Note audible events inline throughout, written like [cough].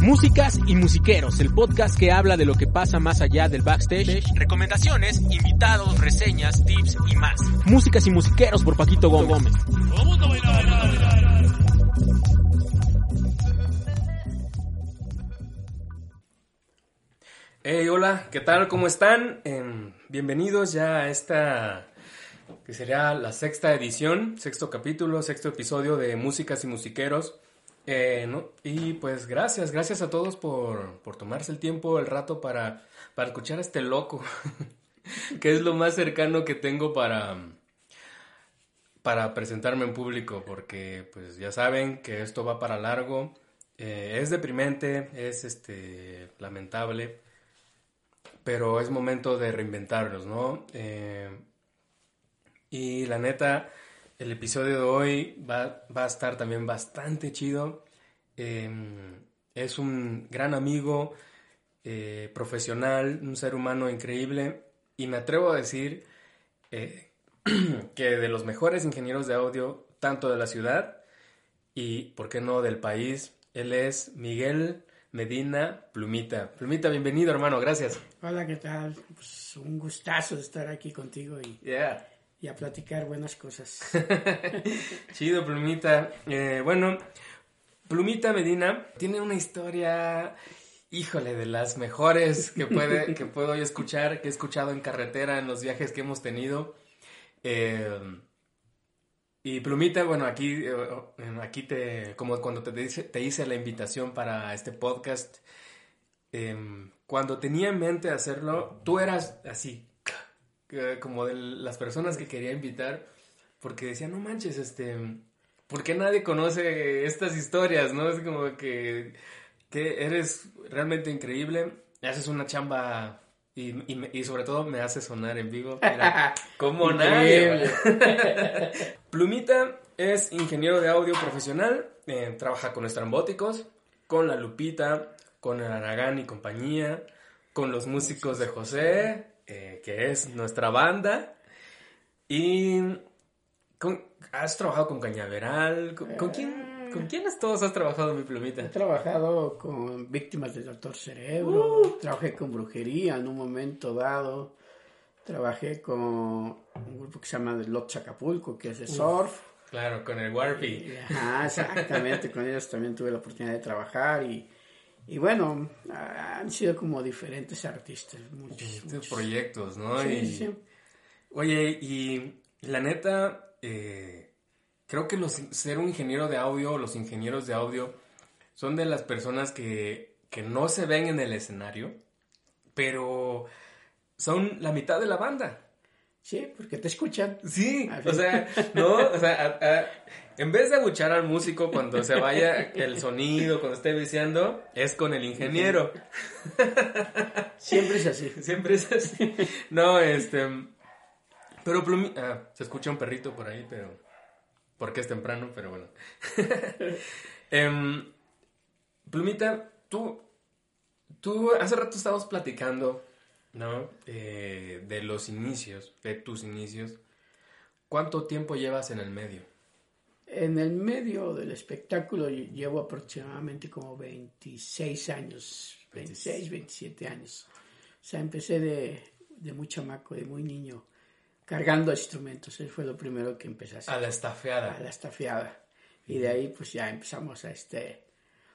Músicas y Musiqueros, el podcast que habla de lo que pasa más allá del backstage, recomendaciones, invitados, reseñas, tips y más. Músicas y Musiqueros por Paquito Gómez. Hey, hola, ¿qué tal? ¿Cómo están? Em, bienvenidos ya a esta que sería la sexta edición, sexto capítulo, sexto episodio de Músicas y Musiqueros. Eh. Y pues gracias, gracias a todos por, por tomarse el tiempo, el rato para, para escuchar este loco, [laughs] que es lo más cercano que tengo para, para presentarme en público, porque pues ya saben que esto va para largo, eh, es deprimente, es este lamentable, pero es momento de reinventarnos, ¿no? Eh, y la neta, el episodio de hoy va, va a estar también bastante chido. Em, es un gran amigo, eh, profesional, un ser humano increíble y me atrevo a decir eh, [clears throat] que de los mejores ingenieros de audio, tanto de la ciudad y, ¿por qué no, del país, él es Miguel Medina Plumita. Plumita, bienvenido hermano, gracias. Hola, ¿qué tal? Pues un gustazo estar aquí contigo y, Yeah. Y a platicar buenas cosas. [laughs] Chido, Plumita. Eh, bueno, Plumita Medina tiene una historia, híjole, de las mejores que, puede, [laughs] que puedo yo escuchar, que he escuchado en carretera en los viajes que hemos tenido. Eh, y Plumita, bueno, aquí, eh, aquí te, como cuando te, dice- te hice la invitación para este podcast, em, cuando tenía en mente hacerlo, tú eras así, como de las personas que quería invitar, porque decía, no manches, este, ¿por qué nadie conoce estas historias? ¿No? Es como que, que eres realmente increíble, haces una chamba y, y sobre todo me hace sonar en vivo. Mira, [laughs] como nadie. [laughs] Plumita es ingeniero de audio profesional, eh, trabaja con estrambóticos, con la Lupita, con el Aragán y compañía, con los músicos de José, eh, que es nuestra banda, y con- has trabajado con Cañaveral, ¿con, con quién, con quiénes todos has trabajado, mi He Plumita? trabajado con víctimas del Doctor Cerebro, Uh. trabajé con brujería en un momento dado, trabajé con un grupo que se llama The Lot Acapulco, que es de surf. Claro, con el Warpy. Ajá, exactamente, con ellos también tuve la oportunidad de trabajar y, y bueno, han sido como diferentes artistas, muchos. Muchos. proyectos, ¿no? Sí, Y- sí. Oye, y la neta, eh, creo que los, ser un ingeniero de audio, los ingenieros de audio, son de las personas que, que no se ven en el escenario, pero son la mitad de la banda. Sí, porque te escuchan. Sí, o sea, no, o sea, a- a- en vez de abuchar al músico cuando se vaya el sonido, cuando esté viciando, es con el ingeniero. Siempre es así. Siempre es así. No, este. Pero Plumi. Ah, se escucha un perrito por ahí, pero. Porque es temprano, pero bueno. [laughs] Em, Plumita, tú. Tú hace rato estábamos platicando, ¿no? Eh, de los inicios, de tus inicios. ¿Cuánto tiempo llevas en el medio? En el medio del espectáculo lle- llevo aproximadamente como 26 años, 26, 27 años. O sea, empecé de, de muy chamaco, de muy niño, cargando instrumentos. Eso fue lo primero que empecé a hacer, A la estafeada. a la estafiada. Y de ahí pues ya empezamos a este,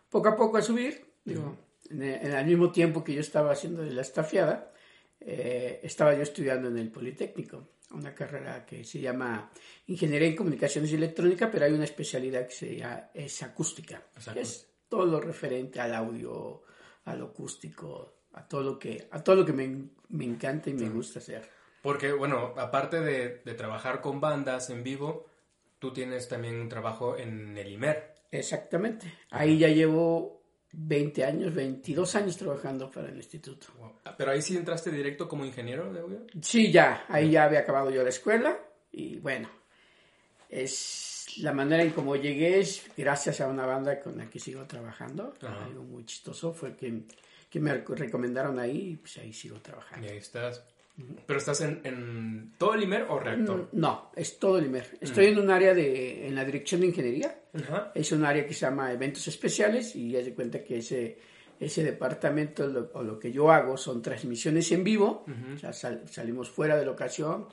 poco a poco a subir. Digo, en, el, en el mismo tiempo que yo estaba haciendo de la estafiada, eh, estaba yo estudiando en el Politécnico, una carrera que se llama Ingeniería en Comunicaciones y Electrónica, pero hay una especialidad que se llama, es acústica, que es todo lo referente al audio, al acústico, a todo lo que, a todo lo que me, me encanta y me gusta hacer. Porque, bueno, aparte de, de trabajar con bandas en vivo, tú tienes también un trabajo en el IMER. Exactamente. Ahí ya llevo 20 años, 22 años trabajando para el instituto. Pero ahí sí entraste directo como ingeniero de audio. Sí, ya, ahí ya había acabado yo la escuela y bueno, es la manera en cómo llegué es gracias a una banda con la que sigo trabajando. Ajá. Algo muy chistoso fue que, que me rec- recomendaron ahí y pues ahí sigo trabajando. Y ahí estás. ¿Pero estás en, en todo el IMER o reactor? Mm, No, es todo el IMER. Estoy en un área de, en la dirección de ingeniería. Ajá. Es un área que se llama eventos especiales y ya se cuenta que ese, ese departamento lo- o lo que yo hago son transmisiones en vivo. O sea, sal- salimos fuera de la ocasión.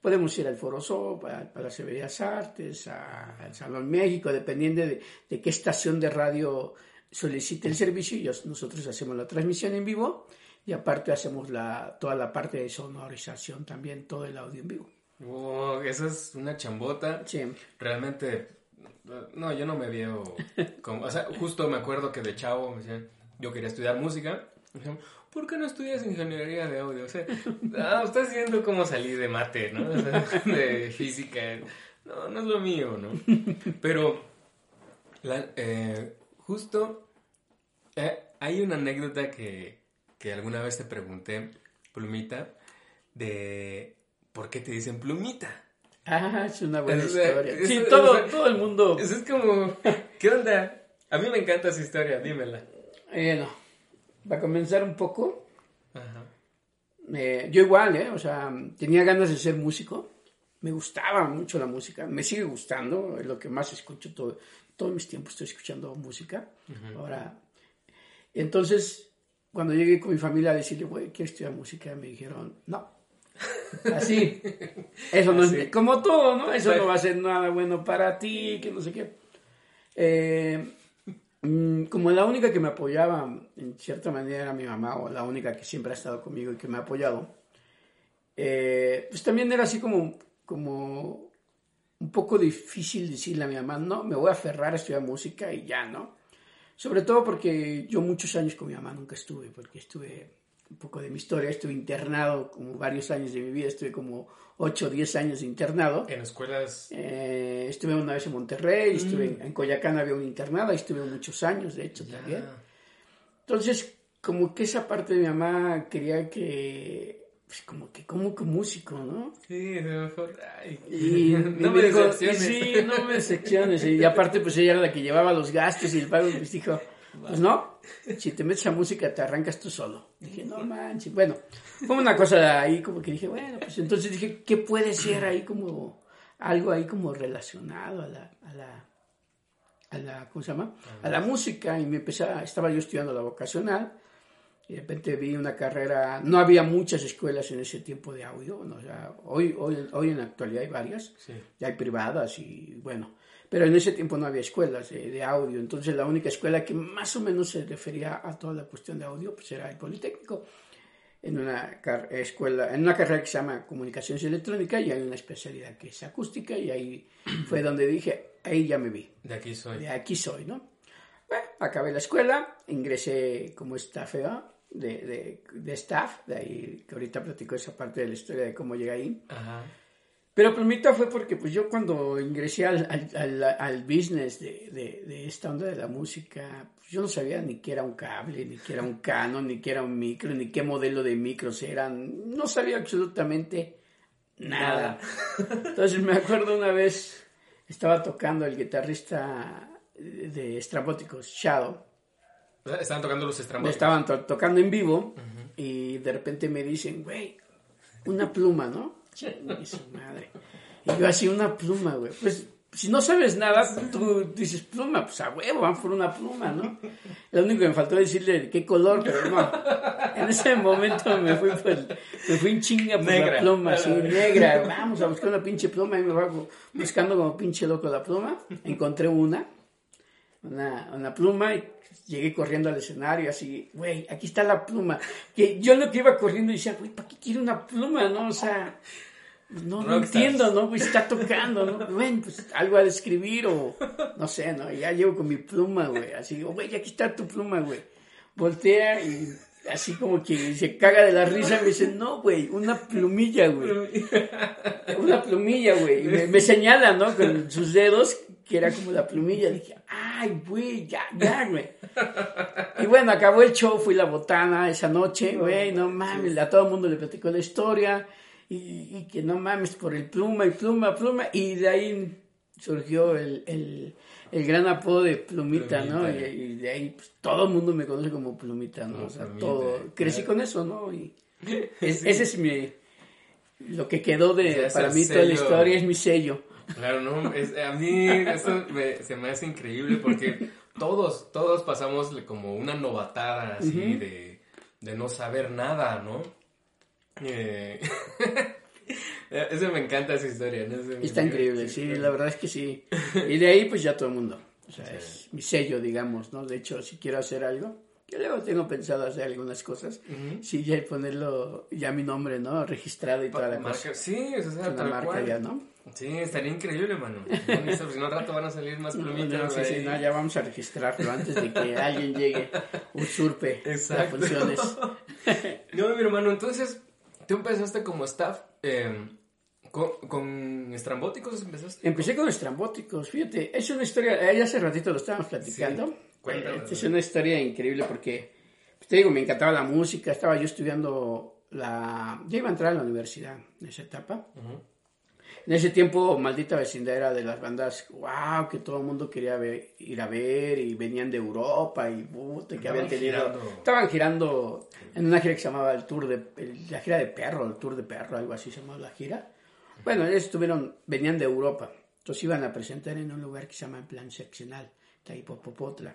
Podemos ir al Foro Sol, al Palacio de Bellas Artes, a- al Salón México, dependiendo de, de qué estación de radio solicite el servicio. Y os- nosotros hacemos la transmisión en vivo y aparte hacemos la, toda la parte de sonorización también, todo el audio en vivo. Wow, esa es una chambota. Sí. Realmente, no, yo no me veo [laughs] como, o sea, justo me acuerdo que de chavo me decían, yo quería estudiar música. Me decían, ¿por qué no estudias ingeniería de audio? O sea, ah, estás viendo cómo salí de mate, ¿no? O sea, [laughs] de física. No, no es lo mío, ¿no? [laughs] Pero, la- eh, justo, eh, hay una anécdota que, que alguna vez te pregunté, Plumita, de por qué te dicen Plumita. Ah, es una buena Es, eh, historia. es- Sí, es- todo, todo el mundo. Eso es como, ¿qué onda? A mí me encanta esa historia, dímela. Eh, no. Para comenzar un poco, Ajá. eh, yo igual, ¿eh? O sea, tenía ganas de ser músico. Me gustaba mucho la música. Me sigue gustando. Es lo que más escucho todo, todos mis tiempos. Estoy escuchando música. Ahora, entonces, cuando llegué con mi familia a decirle, güey, quiero estudiar música, me dijeron, no. Así. Eso no Así. es, como todo, ¿no? Eso no va a ser nada bueno para ti, que no sé qué. Eh, mm, como la única que me apoyaba, en cierta manera, era mi mamá, o la única que siempre ha estado conmigo y que me ha apoyado, eh, pues también era así como, como un poco difícil decirle a mi mamá, no, me voy a aferrar a estudiar música y ya, ¿no? Sobre todo porque yo muchos años con mi mamá nunca estuve, porque estuve, un poco de mi historia, estuve internado como varios años de mi vida, estuve como 8 o 10 años de internado. En escuelas, Eh, estuve una vez en Monterrey, estuve en, en Coyacán había un internado, ahí estuve muchos años, de hecho, también. Entonces, como que esa parte de mi mamá quería que, pues como que, como que músico, ¿no? sí, de mejor, ay, Y [laughs] no me me dijo, decepciones. sí, no me [laughs] decepciones. Y aparte, pues ella era la que llevaba los gastos y el pago. Pues dijo, pues no, si te metes a música te arrancas tú solo. Dije, no manches. Bueno, fue una cosa ahí como que dije, bueno, pues entonces dije, ¿qué puede ser ahí como algo ahí como relacionado a la, a la, a la, ¿cómo se llama? A la música. Y me empecé, a- estaba yo estudiando la vocacional. De repente vi una carrera, no había muchas escuelas en ese tiempo de audio, ¿no? o sea, hoy, hoy, hoy en la actualidad hay varias, Sí. ya hay privadas y bueno, pero en ese tiempo no había escuelas de, de audio, entonces la única escuela que más o menos se refería a toda la cuestión de audio pues era el Politécnico, en una escuela, en una carrera que se llama Comunicaciones Electrónicas y hay una especialidad que es acústica y ahí [clears throat] fue donde dije, ahí ya me vi De aquí soy. de aquí soy, ¿no? Bueno, acabé la escuela, ingresé como staff de, de, de staff, de ahí que ahorita platico esa parte de la historia de cómo llegué ahí. Ajá. Pero Plumita fue porque pues yo cuando ingresé al, al, al, al business de, de, de esta onda de la música, pues yo no sabía ni qué era un cable, ni qué era un canon, ni qué era un micro, ni qué modelo de micros eran. No sabía absolutamente nada. Entonces me acuerdo una vez, estaba tocando el guitarrista de Estrambóticos, Shadow, O sea, Estaban tocando los me estrambóticos. estaban to- tocando en vivo y de repente me dicen, güey, una pluma, ¿no? Chingue su madre. Y yo así, una pluma, güey. Pues si no sabes nada, tú dices pluma, pues a huevo, van por una pluma, ¿no? Lo único que me faltó decirle de qué color, pero no. En ese momento me fui, el- me fui en chinga por Negra. la pluma, así, negra. Vamos a buscar una pinche pluma y me voy buscando como pinche loco la pluma. Encontré una una, una pluma y llegué corriendo al escenario así, güey, aquí está la pluma. Que yo lo que iba corriendo decía, güey, ¿para qué quiere una pluma, no? O sea, no, no Rockstars. entiendo, ¿no? Pues está tocando, ¿no? [laughs] Bueno, pues algo a escribir o no sé, ¿no? Y ya llego con mi pluma, güey, así digo, güey, aquí está tu pluma, güey. Voltea y así como que se caga de la risa y me dice, no, güey, una plumilla, güey. [laughs] Una plumilla, güey. Y me, me señala, ¿no? Con sus dedos, que era como la plumilla. Dije, ay, güey, ya, ya, güey. Y bueno, acabó el show, fui la botana esa noche, güey, no mames, a todo el mundo le platicó la historia. Y, y que no mames, por el pluma y pluma, pluma. Y de ahí surgió el, el, el gran apodo de Plumita, ¿no? Y, de ahí pues, todo el mundo me conoce como Plumita, ¿no? O sea, Plumita. todo. Crecí con eso, ¿no? Y [laughs] es- ese es mi, lo que quedó de, sea, para mí toda la historia es mi sello. Claro, no, es- a mí eso me- se me hace increíble porque todos, todos pasamos como una novatada así de, de no saber nada, ¿no? Eh, [laughs] eso me encanta esa historia, ¿no? Eso Está increíble, sí, la verdad es que sí. Y de ahí pues ya todo el mundo. O sea, es mi sello, digamos, ¿no? De hecho, si quiero hacer algo, que luego tengo pensado hacer algunas cosas, sí, ya ponerlo, ya mi nombre, ¿no? Registrado y toda la Marca- cosa. sí, o sea, Es una tal marca cual. ya, ¿no? Sí, estaría increíble, mano. Bonito, Si no, al rato van a salir más No, plumitas. no, sí, sí, ahí. no, ya vamos a registrarlo antes de que alguien llegue, usurpe las Exacto. funciones. [laughs] No, mi hermano, entonces, tú empezaste como staff eh, con, con estrambóticos, empezaste. Empecé con estrambóticos, fíjate, es una historia, eh, ya hace ratito lo estábamos platicando. Sí, esta es una historia increíble porque, pues, te digo, me encantaba la música, estaba yo estudiando la... Ya iba a entrar a la universidad en esa etapa. En ese tiempo, Maldita Vecindad era de las bandas, wow, que todo el mundo quería ver- ir a ver y venían de Europa y puta, que Estaban habían tenido... girando. Estaban girando en una gira que se llamaba el Tour de... el- la gira de perro, el Tour de perro, algo así se llamaba la gira. Bueno, ellos estuvieron, venían de Europa, entonces iban a presentar en un lugar que se llama en plan seccional, Taipopopotla.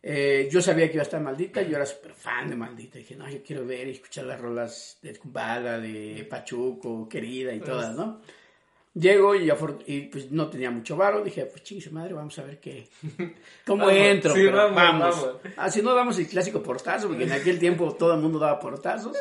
Eh, yo sabía que iba a estar maldita, yo era súper fan de maldita. Dije, no, yo quiero ver y escuchar las rolas de Kumbala, de Pachuco, querida y todas, ¿no? Llego y, y, pues no tenía mucho varo, dije, pues chingue madre, vamos a ver qué, [laughs] cómo Vamos, entro, sí, vamos, vamos. vamos. Ah, si no damos el clásico portazo, porque en aquel tiempo todo el mundo daba portazos.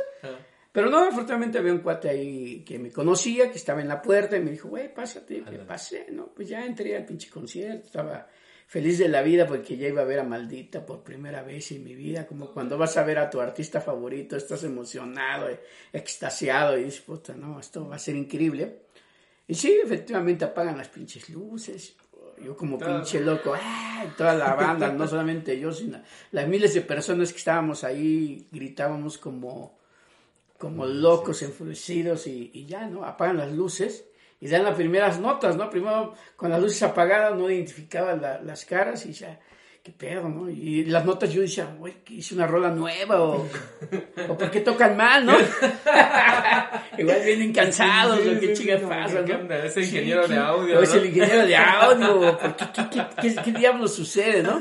Pero no, afortunadamente había un cuate ahí que me conocía, que estaba en la puerta y me dijo, güey, pásate, me pasé, ¿no? Pues ya entré al pinche concierto, estaba feliz de la vida porque ya iba a ver a Maldita por primera vez en mi vida, como cuando vas a ver a tu artista favorito, estás emocionado, eh, extasiado y dices, puta, no, esto va a ser increíble. Y sí, efectivamente apagan las pinches luces. Yo como pinche loco, ¡ah! Toda la banda, no [laughs] solamente yo, sino las miles de personas que estábamos ahí, gritábamos como, como locos, enfurecidos y, y ya, ¿no? Apagan las luces y dan las primeras notas, ¿no? Primero con las luces apagadas no identificaba la- las caras y ya, qué pedo, ¿no? Y las notas yo decía, güey, que hice una rola nueva o, o ¿por qué tocan mal, no? [laughs] Igual vienen cansados, Sí, o qué sí, chingas pasa, ¿qué ¿no? onda? Ese Sí, ingeniero de ¿qué- audio, O es ¿no? el ingeniero de audio, ¿por qué, qué, qué, qué- qué diablos sucede, no?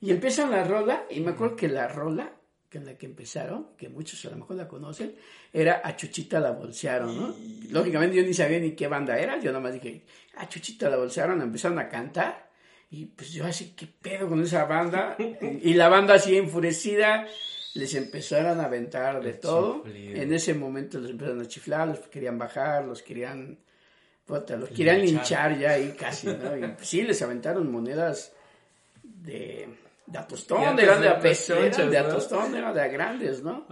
Y empiezan la rola, y me acuerdo que la rola con la que empezaron, que muchos a lo mejor la conocen, era A Chuchita la bolsearon, ¿no? Lógicamente yo ni sabía ni qué banda era, yo nomás dije, A Chuchita la bolsearon, empezaron a cantar, y pues yo así, ¿qué pedo con esa banda? [laughs] Y la banda así enfurecida, les empezaron a aventar de El todo. chiflido. En ese momento los empezaron a chiflar, los querían bajar, los querían, puta, los querían Linchar. linchar ya ahí casi, ¿no? Y pues, sí, les aventaron monedas de, de a tostón, eran de a de de a tostón, eran de a grandes, ¿no?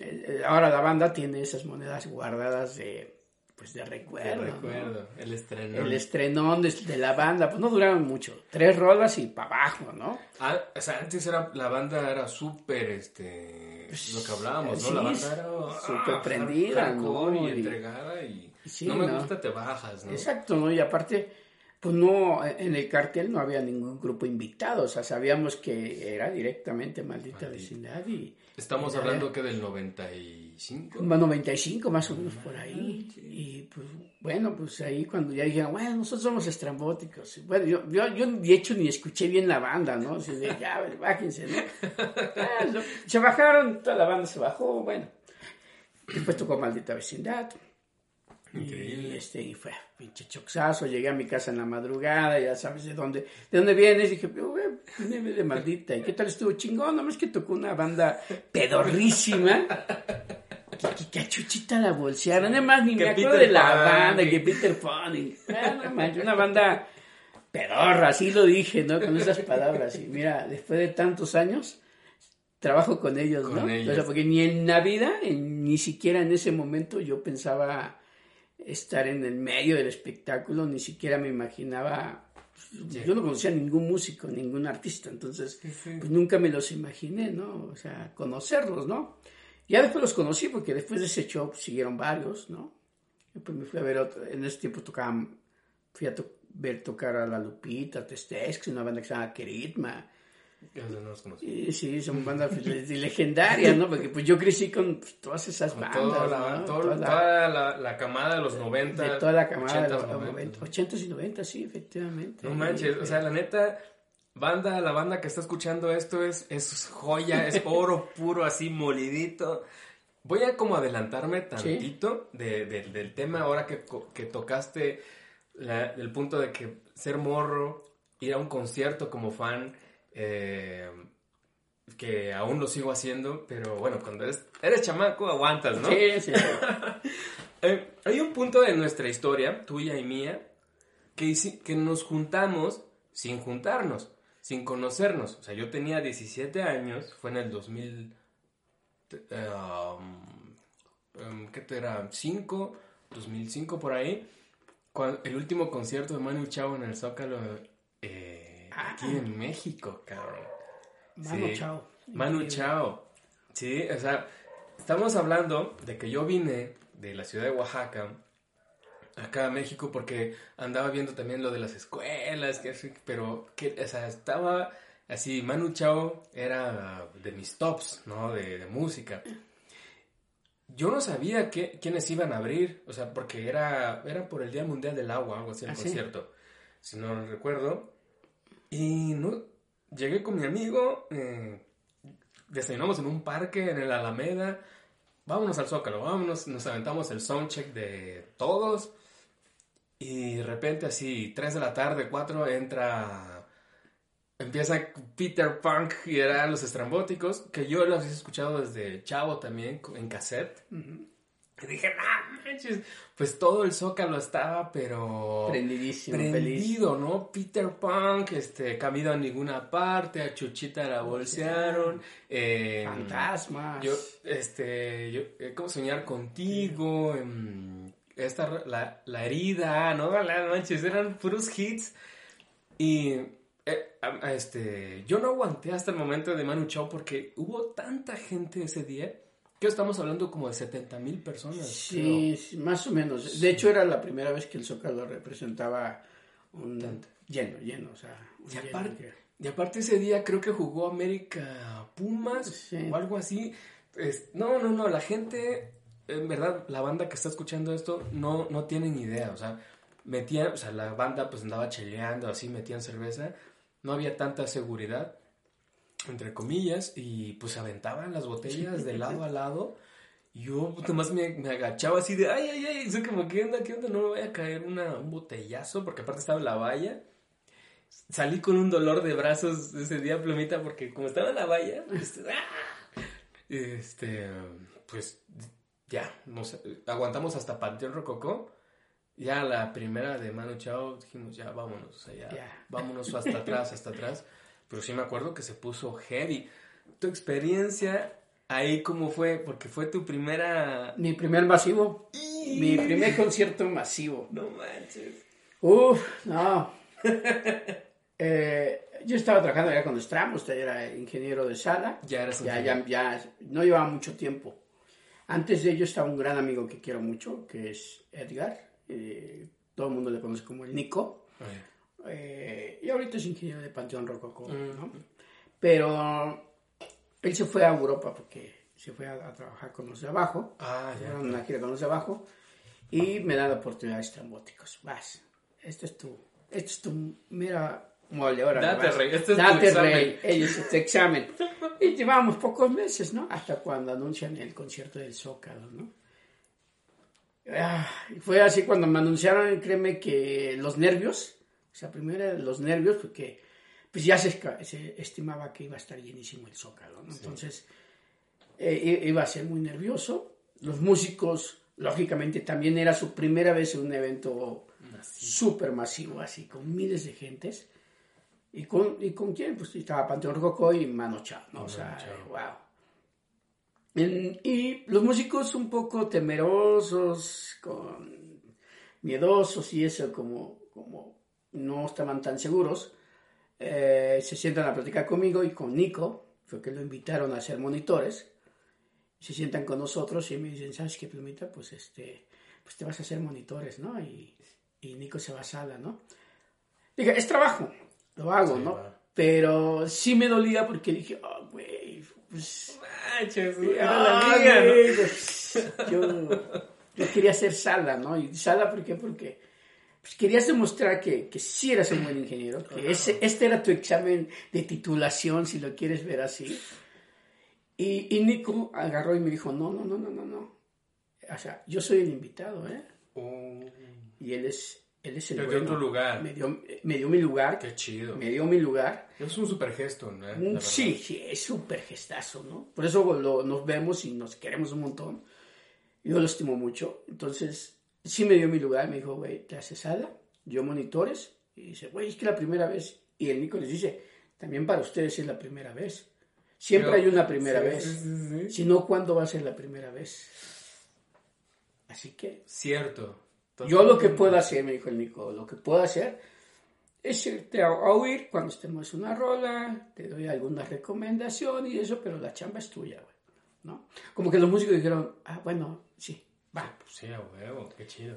Eh, eh, Ahora la banda tiene esas monedas guardadas de, pues de recuerdo. ¿no? recuerdo, el estreno. El estrenón de, de la banda, pues no duraron mucho, tres rolas y para abajo, ¿no? Ah, o sea, antes era, la banda era súper, este, lo que hablábamos, ¿no? La banda era súper ah, prendida, hardcore ¿no? y Y- entregada y Sí, no me ¿no? gusta, te bajas, ¿no? Exacto, ¿no? Y aparte, pues no, en el cartel no había ningún grupo invitado, o sea, sabíamos que era directamente Maldita Vecindad y... Estamos y hablando que del 95. Bueno, 95 más o menos por ahí. Y pues bueno, pues ahí cuando ya dijeron, bueno, nosotros somos estrambóticos. Bueno, yo, yo, yo de hecho ni escuché bien la banda, ¿no? Así de, ya, bájense, ¿no? [laughs] Ah, se bajaron, toda la banda se bajó, bueno. Después tocó Maldita Vecindad. Increíble. Y, este, y fue pinche choxazo. Llegué a mi casa en la madrugada, ya sabes de dónde, de dónde vienes. Dije, "Yo, güey, vine de maldita. ¿Y qué tal estuvo chingón? Nomás que tocó una banda pedorrísima. Que, que, a Chuchita la bolsearon. Además, ni Que me acuerdo Peter de la Pan, banda, que- que Peter Pan. y- Ah, no una banda pedorra, así lo dije, ¿no? Con esas palabras. Y mira, después de tantos años, trabajo con ellos, Con ¿no? ellos. O sea, porque ni en la vida, en- ni siquiera en ese momento yo pensaba estar en el medio del espectáculo, ni siquiera me imaginaba, yo no conocía a ningún músico, ningún artista, entonces Sí, sí. pues nunca me los imaginé, ¿no? O sea, conocerlos, ¿no? Ya después los conocí porque después de ese show pues, siguieron varios, ¿no? Y pues me fui a ver otro, en ese tiempo tocaban, fui a to- ver tocar a La Lupita, Testex, una banda que se llama Keritma, Y sí, son bandas pues, legendarias, ¿no? Porque pues yo crecí con pues, todas esas Con bandas, toda, la, ¿no? todo- Toda la- toda la, la camada de los 90. de toda la camada de 80s, los 90s. 80 y 90, sí, efectivamente. No manches, o sea, la neta, banda, la banda que está escuchando esto es, es joya, es [laughs] oro puro, así molidito. Voy a como adelantarme tantito de- de- del tema ahora que, que tocaste la- el punto de que ser morro, ir a un concierto como fan, eh, que aún lo sigo haciendo, pero bueno, cuando eres, eres chamaco aguantas, ¿no? Sí, sí. [laughs] Eh, hay un punto de nuestra historia, tuya y mía, que, que nos juntamos sin juntarnos, sin conocernos. O sea, yo tenía 17 años, fue en el 2000... eh, um, um, ¿Qué te era? 5, 2005 por ahí. el último concierto de Manu Chao en el Zócalo eh, aquí en México, cabrón. Manu Sí. Chao. Manu. Chao. Sí, o sea, estamos hablando de que yo vine de la ciudad de Oaxaca acá a México porque andaba viendo también lo de las escuelas, que, pero que, o sea, estaba así, Manu Chao era de mis tops, ¿no? De, de música. Yo no sabía que, quiénes iban a abrir, o sea, porque era, era por el Día Mundial del Agua, algo así, el ¿Ah, sí? concierto, si no recuerdo. Y no, llegué con mi amigo, eh, desayunamos en un parque en el Alameda, vámonos al Zócalo, vámonos, nos aventamos el soundcheck de todos. Y de repente así, 3 de la tarde, 4, entra, empieza Peter Punk y eran los estrambóticos, que yo los he escuchado desde chavo también, en cassette. Y dije, no manches, pues todo el Zócalo estaba, pero... Prendidísimo, feliz. Prendido, ¿no? Peter Punk, este, Camino a ninguna parte, a Chuchita la bolsearon. eh, Fantasmas. yo, este, yo, eh, ¿cómo soñar contigo? Em, esta, la, la herida, ¿no? La manches, eran puros hits. Y, eh, este, yo no aguanté hasta el momento de Manu Chao porque hubo tanta gente ese día que estamos hablando como de 70 mil personas. Sí, sí, más o menos. De hecho, era la primera vez que el Zócalo representaba un lleno, lleno, o sea, un Y lleno aparte, que- y aparte ese día creo que jugó América Pumas Sí. o algo así. Es- no, no, no, la gente, en verdad, la banda que está escuchando esto no, no tienen idea. O sea, metían, o sea, la banda pues andaba cheleando, así, metían cerveza. No había tanta seguridad, entre comillas, y pues aventaban las botellas de lado a [laughs] lado. Y yo pues, nomás me, me agachaba así de, ay, ay, ay, soy como, ¿qué onda, qué onda? No me voy a caer una, un botellazo, porque aparte estaba en la valla. Salí con un dolor de brazos ese día, plumita, porque como estaba en la valla, este, [laughs] ¡ah! este, pues ya, aguantamos hasta Panteón Rococó. Ya la primera de Manu Chao dijimos, ya vámonos, o sea, ya, Ya. vámonos hasta atrás, hasta atrás. [laughs] Pero sí me acuerdo que se puso heavy. Tu experiencia ahí, ¿cómo fue? Porque fue tu primera... Mi primer masivo. Mi primer concierto masivo. No manches. Uf, no. [laughs] Eh, yo estaba trabajando ya con Stramos, usted era ingeniero de sala. Ya eras ya, ya, ya, no llevaba mucho tiempo. Antes de ello estaba un gran amigo que quiero mucho, que es Edgar. eh, todo el mundo le conoce como el Nico. Ay, Eh, y ahorita es ingeniero de Panteón Rococó. ¿no? Pero él se fue a Europa porque se fue a, a trabajar con los de abajo. Ah, ya. Una gira con los de abajo. Y me da la oportunidad de estrambóticos. Vas, este es tu, este es tu mera mole. Ahora Date, vas. rey, este es tu Date, examen. rey. Ellos, este examen. Y llevábamos pocos meses, ¿no? Hasta cuando anuncian el concierto del Zócalo, ¿no? Ah, fue así cuando me anunciaron, créeme que los nervios, sea, primero eran los nervios, porque pues ya se, se estimaba que iba a estar llenísimo el Zócalo, ¿no? Entonces, eh, iba a ser muy nervioso. Los músicos, lógicamente, también era su primera vez en un evento súper masivo, así, con miles de gentes. ¿Y con, ¿Y con quién? Pues estaba Panteón Rococó y Mano Chao, ¿no? O sea, wow. En- y los músicos un poco temerosos, con, miedosos y eso, como, como no estaban tan seguros, eh, se sientan a platicar conmigo y con Nico, fue que lo invitaron a ser monitores, se sientan con nosotros y me dicen, ¿sabes qué, Plumita? Pues, este, pues te vas a hacer monitores, ¿no? Y, y Nico se va a sala, ¿no? Dije, es trabajo, lo hago, Sí, ¿no? va. Pero sí me dolía porque dije, oh, güey, pues... Manches, era la ah, mía, ¿no? güey, pues, yo, yo quería ser Sala, ¿no? Y Sala, ¿por qué? Porque pues, querías demostrar que, que sí eras un buen ingeniero, que ese, este era tu examen de titulación, si lo quieres ver así. Y, y Nico agarró y me dijo, no, no, no, no, no, no. O sea, yo soy el invitado, ¿eh? Oh, Y él es, él es el dio bueno. otro lugar. Me dio, me dio mi lugar. Qué chido. Me dio mi lugar. Es un super gesto, ¿no? Sí, sí, es súper gestazo, ¿no? Por eso lo- nos vemos y nos queremos un montón. Yo lo estimo mucho. Entonces, sí me dio mi lugar. Me dijo, güey, te haces sala, yo monitores. Y dice, güey, es que la primera vez. Y el Nico les dice, también para ustedes es la primera vez. Siempre Pero- hay una primera sí, vez. sí, sí, sí. Si no, ¿cuándo va a ser la primera vez? Así que Cierto. yo lo que puedo hacer, me dijo el Nico, lo que puedo hacer es irte a, oír cuando estemos en una rola, te doy alguna recomendación y eso, pero la chamba es tuya, güey. ¿No? Como que los músicos dijeron, ah, bueno, sí, va. Pues sí, a huevo, qué chido.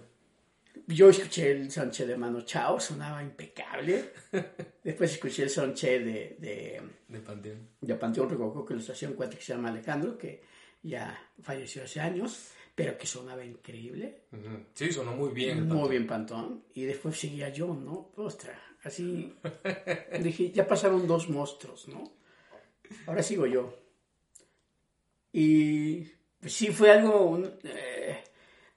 Yo escuché el sonche de Mano Chao, sonaba impecable. [laughs] Después escuché el sonche de, de, De Panteón. de Panteón Rococó, que lo hacía un cuate que se llama Alejandro, que ya falleció hace años, pero que sonaba increíble. Sí, sonó muy bien. Muy Panteón. bien, Pantón. Y después seguía yo, ¿no? Ostras, así. [laughs] Dije, ya pasaron dos monstruos, ¿no? Ahora sigo yo. Y sí fue algo. eh,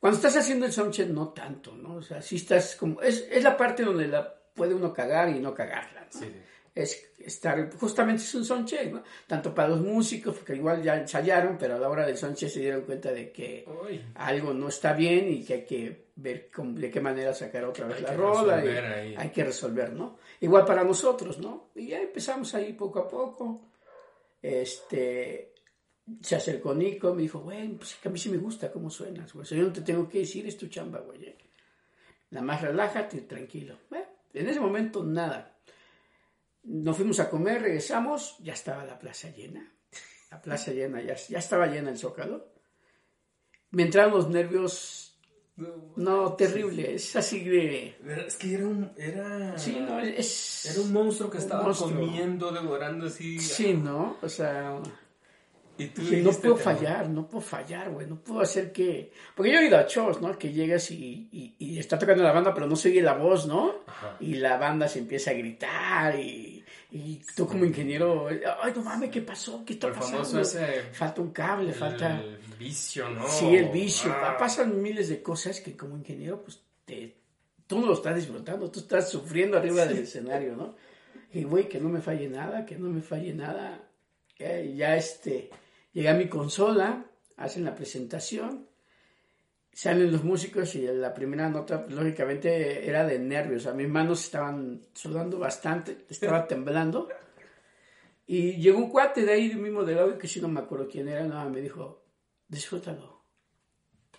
cuando estás haciendo el soundcheck, no tanto, ¿no? O sea, sí estás como. Es, es la parte donde la puede uno cagar y no cagarla, ¿no? Sí, es estar, justamente es un soundcheck, ¿no? Tanto para los músicos, porque igual ya ensayaron, pero a la hora del soundcheck se dieron cuenta de que Uy, algo no está bien y que hay que ver cómo- de qué manera sacar otra vez Hay la rola. y. Hay que resolver, ¿no? Igual para nosotros, ¿no? Y ya empezamos ahí poco a poco. Este. Se acercó Nico, me dijo, güey, pues a mí sí me gusta cómo suenas, güey. O sea, yo no te tengo que decir, es tu chamba, güey. eh. Nada más relájate, tranquilo. Bueno, en ese momento, nada. Nos fuimos a comer, regresamos, ya estaba la plaza llena. La plaza llena, ya, ya estaba llena el zócalo. Me entraron los nervios, no, terrible, es así de... Es que era un. Era, Sí, no, es... era un monstruo que estaba monstruo. comiendo, devorando así. Sí, ¿no? O sea, Y tú no puedo fallar, no puedo fallar, güey, no puedo hacer que... Porque yo he ido a shows, ¿no? Que llegas y, y, y está tocando la banda, pero no se oye la voz, ¿no? Ajá. Y la banda se empieza a gritar y, y tú como ingeniero, ay, no mames, ¿qué pasó? ¿Qué está El pasando? ese- Falta un cable, falta... El vicio, ¿no? Sí, el vicio. Ah. Pasan miles de cosas que como ingeniero, pues, te, tú no lo estás disfrutando, tú estás sufriendo arriba del escenario, ¿no? Y, güey, que no me falle nada, que no me falle nada. Eh, ya, este, llega a mi consola, hacen la presentación, salen los músicos y la primera nota, pues, lógicamente, era de nervios. Mis manos estaban sudando bastante, estaba [laughs] temblando. Y llegó un cuate de ahí mismo del audio, que si no me acuerdo quién era, nada, me dijo, disfrútalo,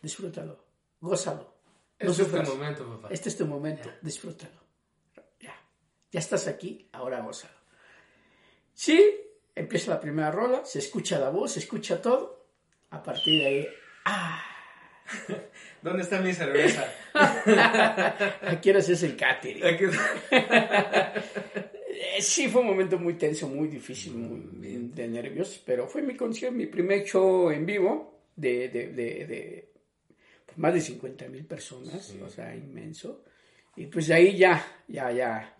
disfrútalo, gózalo. No Este es tu sufras. momento, papá. Este es tu momento, disfrútalo. Ya, ya estás aquí, ahora gózalo. Sí, empieza la primera rola, se escucha la voz, se escucha todo. A partir de ahí, ah, [laughs] ¿Dónde está mi cerveza? [laughs] aquí ahora es el catering. [laughs] Eh, Sí, fue un momento muy tenso, muy difícil, muy de nervios, pero fue mi concierto, mi primer show en vivo de, de, de, de, más de 50 mil personas, o sea, inmenso. Y pues de ahí ya, ya, ya.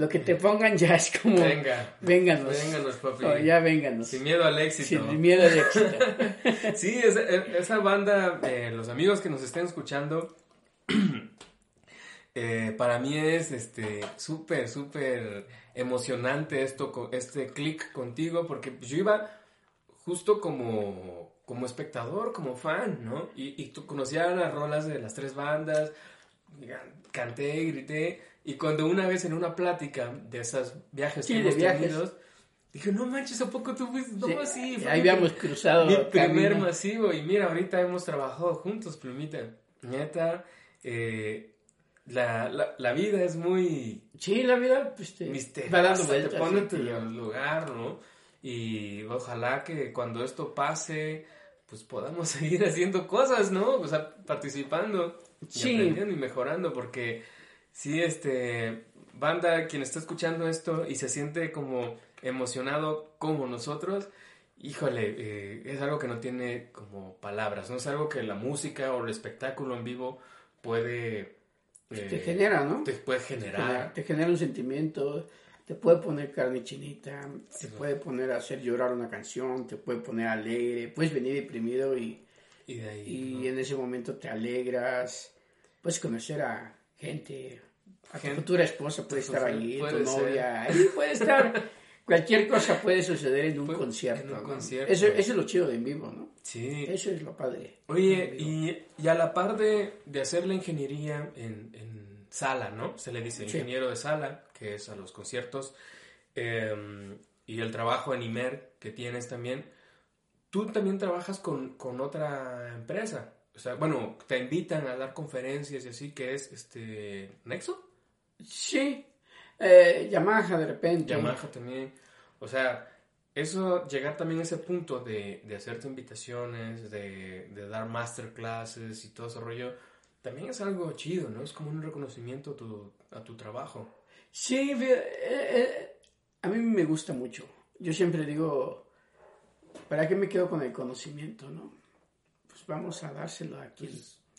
Lo que te pongan ya es como. Venga. Vénganos. Vénganos, papi. Oh, ya vénganos. Sin miedo al éxito. Sin miedo de éxito. [laughs] Sí, esa, esa banda, eh, los amigos que nos estén escuchando, [clears throat] eh, para mí es este súper, súper emocionante esto, este click contigo, porque yo iba justo como, como espectador, como fan, ¿no? Y, y tú conocías las rolas de las tres bandas, canté, grité, y cuando una vez en una plática de esos viajes Sí, que hemos viajes. tenido, dije, no manches, ¿a poco tú fuiste? No, sí, fue ahí habíamos cruzado. mi primer camino. masivo. Y mira, ahorita hemos trabajado juntos, Plumita. Neta, eh, la, la, la vida es muy Sí, la vida pues, te va misteriosa. dando Te vueltas. pone en sí, tu te lleva. lugar, ¿no? Y ojalá que cuando esto pase, pues podamos [laughs] seguir haciendo cosas, ¿no? O sea, participando y Sí. aprendiendo y mejorando, porque sí, este, banda, quien está escuchando esto y se siente como emocionado como nosotros, híjole, eh, es algo que no tiene como palabras, no es algo que la música o el espectáculo en vivo puede... te eh, genera, ¿no? Te puede generar. Te genera, un sentimiento, te puede poner carne chinita, te puede poner a hacer llorar una canción, te puede poner alegre, puedes venir deprimido y, y, en ese momento te alegras, puedes conocer a gente, a tu futura esposa puede estar [laughs] allí, tu novia, ahí puede estar [laughs] cualquier cosa puede suceder en un concierto. Eso, es lo chido de en vivo, ¿no? Sí. Eso es lo padre. Oye, y, a la par de, hacer la ingeniería en, sala, ¿no? Se le dice ingeniero de sala, que es a los conciertos, em, y el trabajo en IMER que tienes también, tú también trabajas con, otra empresa. O sea, bueno, te invitan a dar conferencias y así, que es este Nexo. Sí, eh, Yamaha de repente. Yamaha también. O sea, eso, llegar también a ese punto de, de hacerte invitaciones, de, de, dar masterclasses y todo ese rollo, también es algo chido, ¿no? Es como un reconocimiento a tu, a tu trabajo. Sí, eh, eh, a mí me gusta mucho. Yo siempre digo, ¿para qué me quedo con el conocimiento, no? Pues vamos a dárselo a quien...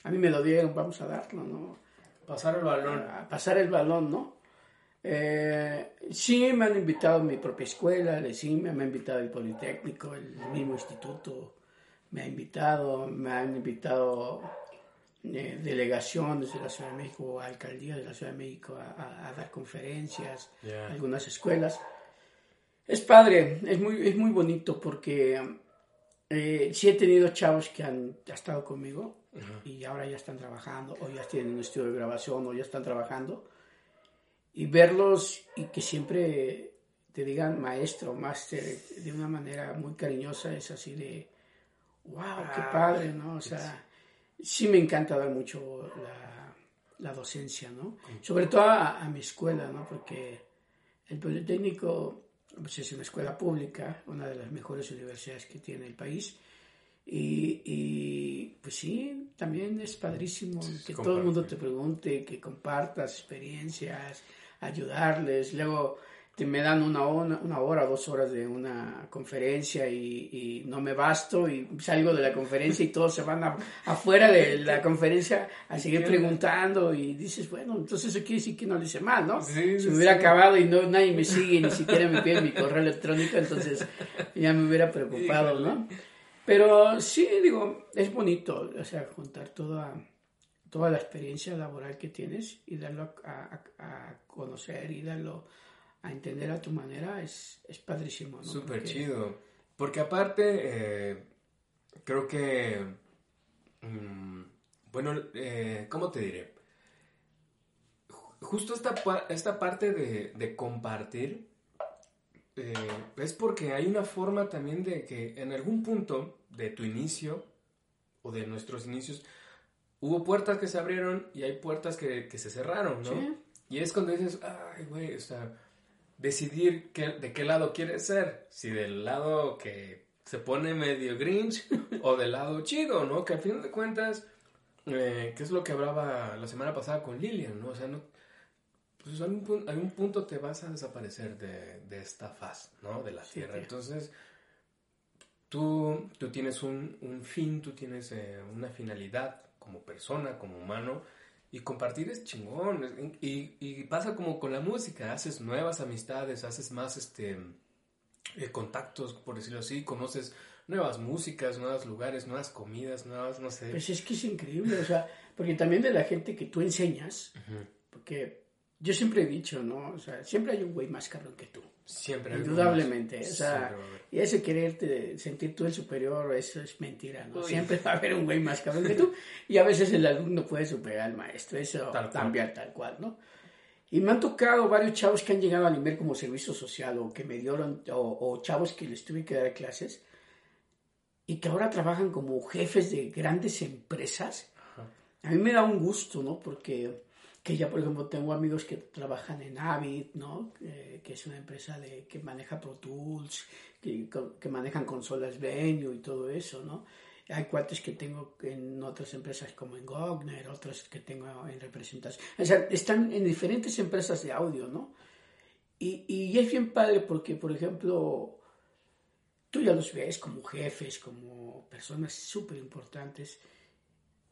A mí me lo dieron, vamos a darlo, ¿no? Pasar el balón. A pasar el balón, ¿no? Eh, sí, me han invitado a mi propia escuela, sí, me han invitado el Politécnico, el mismo instituto, me ha invitado, me han invitado eh, delegaciones de la Ciudad de México, alcaldías de la Ciudad de México a, dar conferencias, algunas escuelas. Es padre, es muy, es muy bonito porque eh, sí he tenido chavos que han estado conmigo y ahora ya están trabajando, o ya tienen un estudio de grabación, o ya están trabajando y verlos y que siempre te digan maestro, máster, de una manera muy cariñosa, es así de, wow, qué ah, padre, ¿no? O sea, sí me encanta dar mucho la, la docencia, ¿no? Sobre todo a, mi escuela, ¿no? Porque el Politécnico pues es una escuela pública, una de las mejores universidades que tiene el país. Y, y pues sí, también es padrísimo que todo el mundo te pregunte, que compartas experiencias, ayudarles. Luego te me dan una, hora, una hora, dos horas de una conferencia y, no me basto y salgo de la conferencia y [laughs] todos se van afuera de la conferencia a seguir preguntando y dices, bueno, entonces eso quiere decir que no lo hice mal, ¿no? si me hubiera acabado y no nadie me sigue, ni siquiera me pide mi correo electrónico, entonces ya me hubiera [laughs] preocupado, ¿no? Pero sí, digo, es bonito, o sea, juntar toda toda la experiencia laboral que tienes y darlo a, conocer y darlo a entender a tu manera es, es padrísimo. ¿no? Súper chido. Porque aparte, eh, creo que, mm, bueno, eh, ¿cómo te diré? Justo esta, esta parte de, compartir eh, es porque hay una forma también de que en algún punto de tu inicio o de nuestros inicios, hubo puertas que se abrieron y hay puertas que, se cerraron, ¿no? Y es cuando dices, ay, güey, o sea, decidir de qué lado quieres ser. Si del lado que se pone medio grinch [laughs] o del lado chido, ¿no? Que al fin de cuentas, eh, ¿qué es lo que hablaba la semana pasada con Lilian, ¿no? O sea, no, pues algún, algún punto te vas a desaparecer de, esta faz, ¿no? De la Tierra. Entonces, tú, tú tienes un, fin, tú tienes eh, una finalidad como persona, como humano. Y compartir es chingón. Y, y, pasa como con la música. Haces nuevas amistades, haces más este eh, contactos, por decirlo así. Conoces nuevas músicas, nuevos lugares, nuevas comidas, nuevas, no sé. Pues es que es increíble, o sea, porque también de la gente que tú enseñas, porque yo siempre he dicho, ¿no? O sea, siempre hay un güey más cabrón que tú. Siempre. Indudablemente. O sea, y ese quererte sentir tú el superior, eso es mentira, ¿no? Siempre va a haber un güey más cabrón que tú. Y a veces el alumno puede superar al maestro. Eso cambia tal cual, ¿no? Y me han tocado varios chavos que han llegado a nivel como servicio social o que me dieron, o, chavos que les tuve que dar clases y que ahora trabajan como jefes de grandes empresas. A mí me da un gusto, ¿no? Porque que ya por ejemplo tengo amigos que trabajan en Avid, ¿no? que es una empresa de, que maneja Pro Tools, que, que manejan consolas Venue y todo eso, ¿no? Hay cuates que tengo en otras empresas como en Gogner, otras que tengo en representación. O sea, están en diferentes empresas de audio, ¿no? Y, y es bien padre porque, por ejemplo, tú ya los ves como jefes, como personas súper importantes.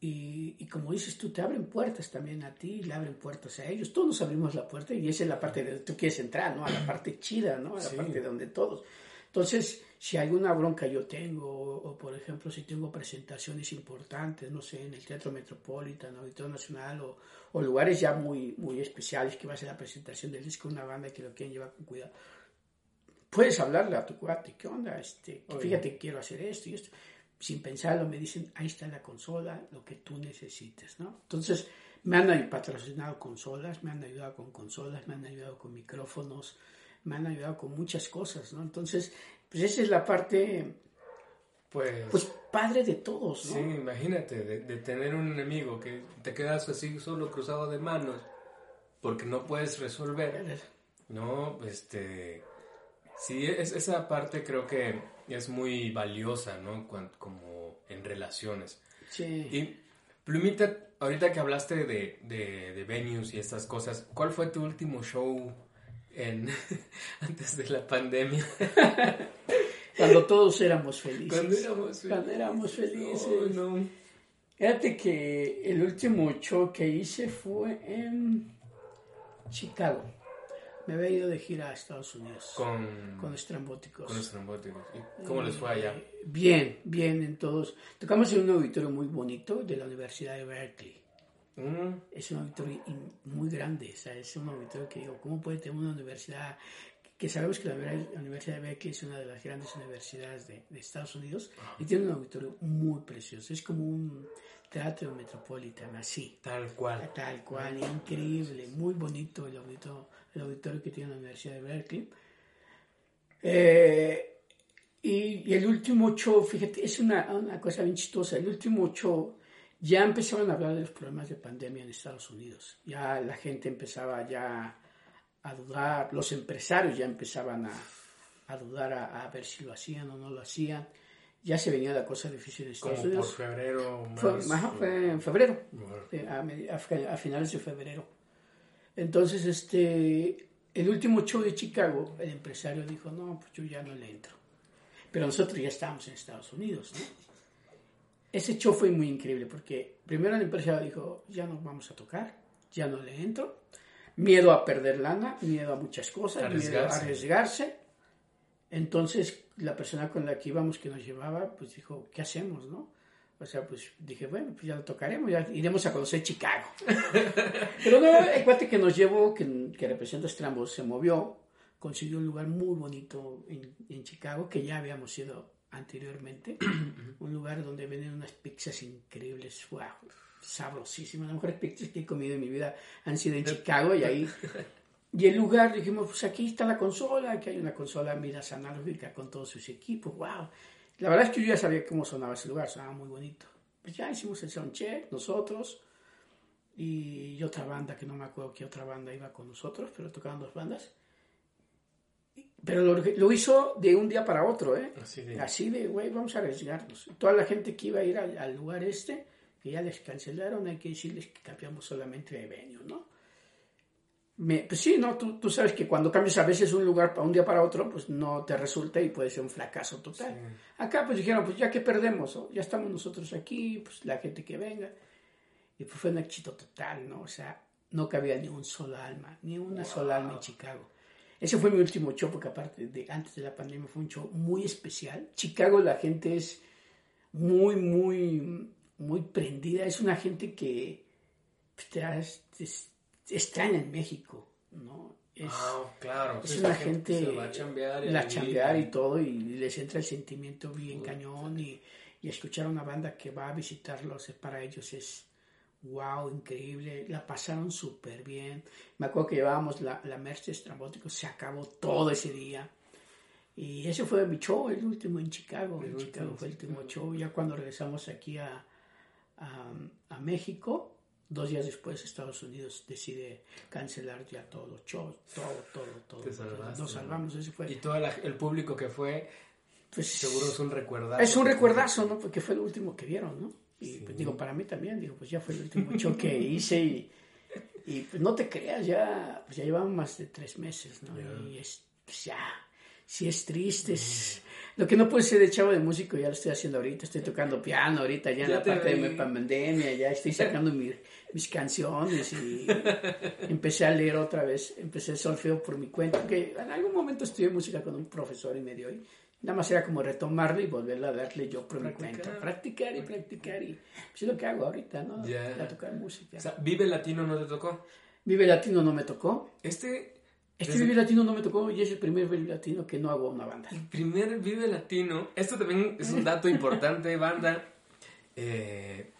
Y, y, como dices tú, te abren puertas también a ti, le abren puertas a ellos. Todos nos abrimos la puerta y esa es la parte de tú quieres entrar, ¿no? A la parte chida, ¿no? A la Sí. parte donde todos. Entonces, si alguna bronca yo tengo, o, o, por ejemplo, si tengo presentaciones importantes, no sé, en el Teatro Metropolitan, Auditorio Nacional, o, o lugares ya muy, muy especiales que va a ser la presentación del disco una banda que lo quieren llevar con cuidado, puedes hablarle a tu cuate, ¿qué onda? Este, Oye. fíjate, quiero hacer esto y esto. Sin pensarlo, me dicen, ahí está la consola, lo que tú necesites, ¿no? Entonces, me han patrocinado consolas, me han ayudado con consolas, me han ayudado con micrófonos, me han ayudado con muchas cosas, ¿no? Entonces, pues esa es la parte, Pues, pues, padre de todos, ¿no? sí, imagínate, de, de tener un enemigo que te quedas así solo cruzado de manos porque no puedes resolver. No, este, sí, es, esa parte creo que es muy valiosa, ¿no? Como en relaciones. Sí. Y, Plumita, ahorita que hablaste de, de, de venues y estas cosas, ¿cuál fue tu último show en, [laughs] antes de la pandemia? [laughs] Cuando todos éramos felices. Cuando éramos Cuando éramos felices. No, no. Fíjate que el último show que hice fue en Chicago. Me había ido de gira a Estados Unidos con, Con, estrambóticos. con los trombóticos. ¿Y cómo les fue allá? Eh, Bien, bien en todos. Tocamos en un auditorio muy bonito de la Universidad de Berkeley. Mm, Es un auditorio muy grande, o sea, es un auditorio que digo, ¿cómo puede tener una universidad? Que sabemos que la Univers- la Universidad de Berkeley es una de las grandes universidades de, de Estados Unidos y tiene un auditorio muy precioso. Es como un teatro metropolitano, así. tal cual. Tal cual, increíble, muy bonito el auditorio, el auditorio que tiene la Universidad de Berkeley. Eh, y, y el último show, fíjate, es una, una cosa bien chistosa. El último show ya empezaron a hablar de los problemas de pandemia en Estados Unidos. Ya la gente empezaba ya a dudar, los empresarios ya empezaban a, a dudar a, a ver si lo hacían o no lo hacían. Ya se venía la cosa difícil en Como Estados por Unidos. febrero, Fue, marzo. ajá, fue en febrero Bueno, a, a a finales de febrero. Entonces, este, el último show de Chicago, el empresario dijo, no, pues yo ya no le entro. Pero nosotros ya estábamos en Estados Unidos, ¿no? Ese show fue muy increíble porque primero el empresario dijo, ya no vamos a tocar, ya no le entro. Miedo a perder lana, miedo a muchas cosas, miedo a Arriesgarse. arriesgarse. Entonces, la persona con la que íbamos, que nos llevaba, pues dijo, ¿qué hacemos, no? O sea, pues dije, bueno, pues ya lo tocaremos, ya iremos a conocer Chicago. [laughs] Pero no, el cuate que nos llevó, que, que representa Strambo, se movió, consiguió un lugar muy bonito en, en Chicago, que ya habíamos ido anteriormente. [clears throat] un lugar donde venden unas pizzas increíbles, wow, sabrosísimas. Las mejores pizzas que he comido en mi vida han sido en Chicago y ahí. [laughs] Y el lugar, dijimos, pues aquí está la consola, aquí hay una consola miras analógica con todos sus equipos, wow. La verdad es que yo ya sabía cómo sonaba ese lugar, sonaba muy bonito. Pues ya hicimos el soundcheck, nosotros, y otra banda, que no me acuerdo qué otra banda iba con nosotros, pero tocaban dos bandas. Pero lo, lo hizo de un día para otro, ¿eh? Así de- Así de, güey, vamos a arriesgarnos. Toda la gente que iba a ir al, al lugar este, que ya les cancelaron, hay que decirles que cambiamos solamente de venue, ¿no? Me- pues sí, ¿no? Tú, tú sabes que cuando cambias a veces un lugar para un día para otro, pues no te resulta y puede ser un fracaso total. Acá pues dijeron, pues ya que perdemos, ¿no? ya estamos nosotros aquí, pues la gente que venga. Y pues fue un éxito total, ¿no? O sea, no cabía ni un solo alma, ni una sola alma en Chicago. Ese fue mi último show, porque aparte de antes de la pandemia fue un show muy especial. Chicago la gente es muy, muy, muy prendida. Es una gente que pues, te, has- te- extraña en México, ¿no? Es, Ah, claro. es una la gente, se va a chambear y la chambear y todo y les entra el sentimiento bien cañón y, y escuchar a una banda que va a visitarlos para ellos es wow, increíble, la pasaron súper bien. Me acuerdo que llevábamos la, la merch de Estrambóticos, se acabó todo ese día. Y ese fue mi show, el último en Chicago. El en Chicago fue el último show. Ya cuando regresamos aquí a, a, a México, dos días después Estados Unidos decide cancelar ya todos los shows, todo, todo, todo. Te salvaste, Nos ¿no? salvamos, ese fue. Y todo el público que fue, pues... Seguro es un recuerdazo. Es un recuerdazo, ¿no? Porque fue el último que vieron, ¿no? Y pues, digo, para mí también, digo, pues ya fue el último show que hice y, y pues no te creas, ya, pues ya llevamos más de tres meses, ¿no? Y es, pues ya, sí es triste, es... Lo que no puede ser de chavo de músico, ya lo estoy haciendo ahorita, estoy tocando piano ahorita, ya en la te parte vi. de mi pandemia, ya estoy sacando mi- mis canciones y [laughs] empecé a leer otra vez, empecé el solfeo por mi cuenta, que en algún momento estudié música con un profesor y me dio, y nada más era como retomarlo y volverla a darle yo por mi cuenta, practicar y practicar y pues es lo que hago ahorita, ¿no? Ya. A tocar música. O sea, Vive Latino no te tocó. Vive Latino no me tocó, Este, este Vive Latino no me tocó y es el primer Vive Latino que no hago una banda. el primer Vive Latino, esto también es un dato [laughs] importante, banda. Eh,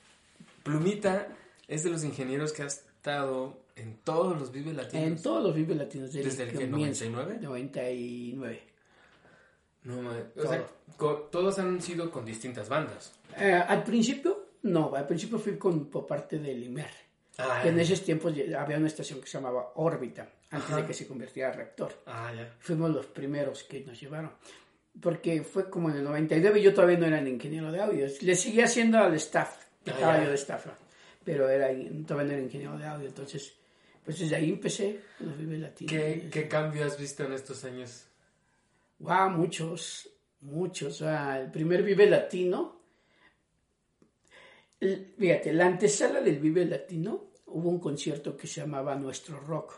Plumita es de los ingenieros que ha estado en todos los Vive Latinos. En todos los Vive Latinos desde, ¿Desde el que qué, comienzo. 99? 99. No, ma- o sea, co- todos han sido con distintas bandas. Eh, al principio, no, al principio fui con, por parte del IMER. Ah, que en esos tiempos había una estación que se llamaba Órbita, antes Ajá. de que se convirtiera a reactor. ah, ya. Fuimos los primeros que nos llevaron. Porque fue como en el 99 y yo todavía no era ingeniero de audio. Le seguía haciendo al staff, Ah, estaba ya. yo de staff, pero era, todavía no era ingeniero de audio. Entonces, pues desde ahí empecé los Vive Latinos. ¿Qué, ¿Qué cambio has visto en estos años? Wow, muchos, muchos. Ah, el primer Vive Latino. Fíjate, la antesala del Vive Latino hubo un concierto que se llamaba Nuestro Rock.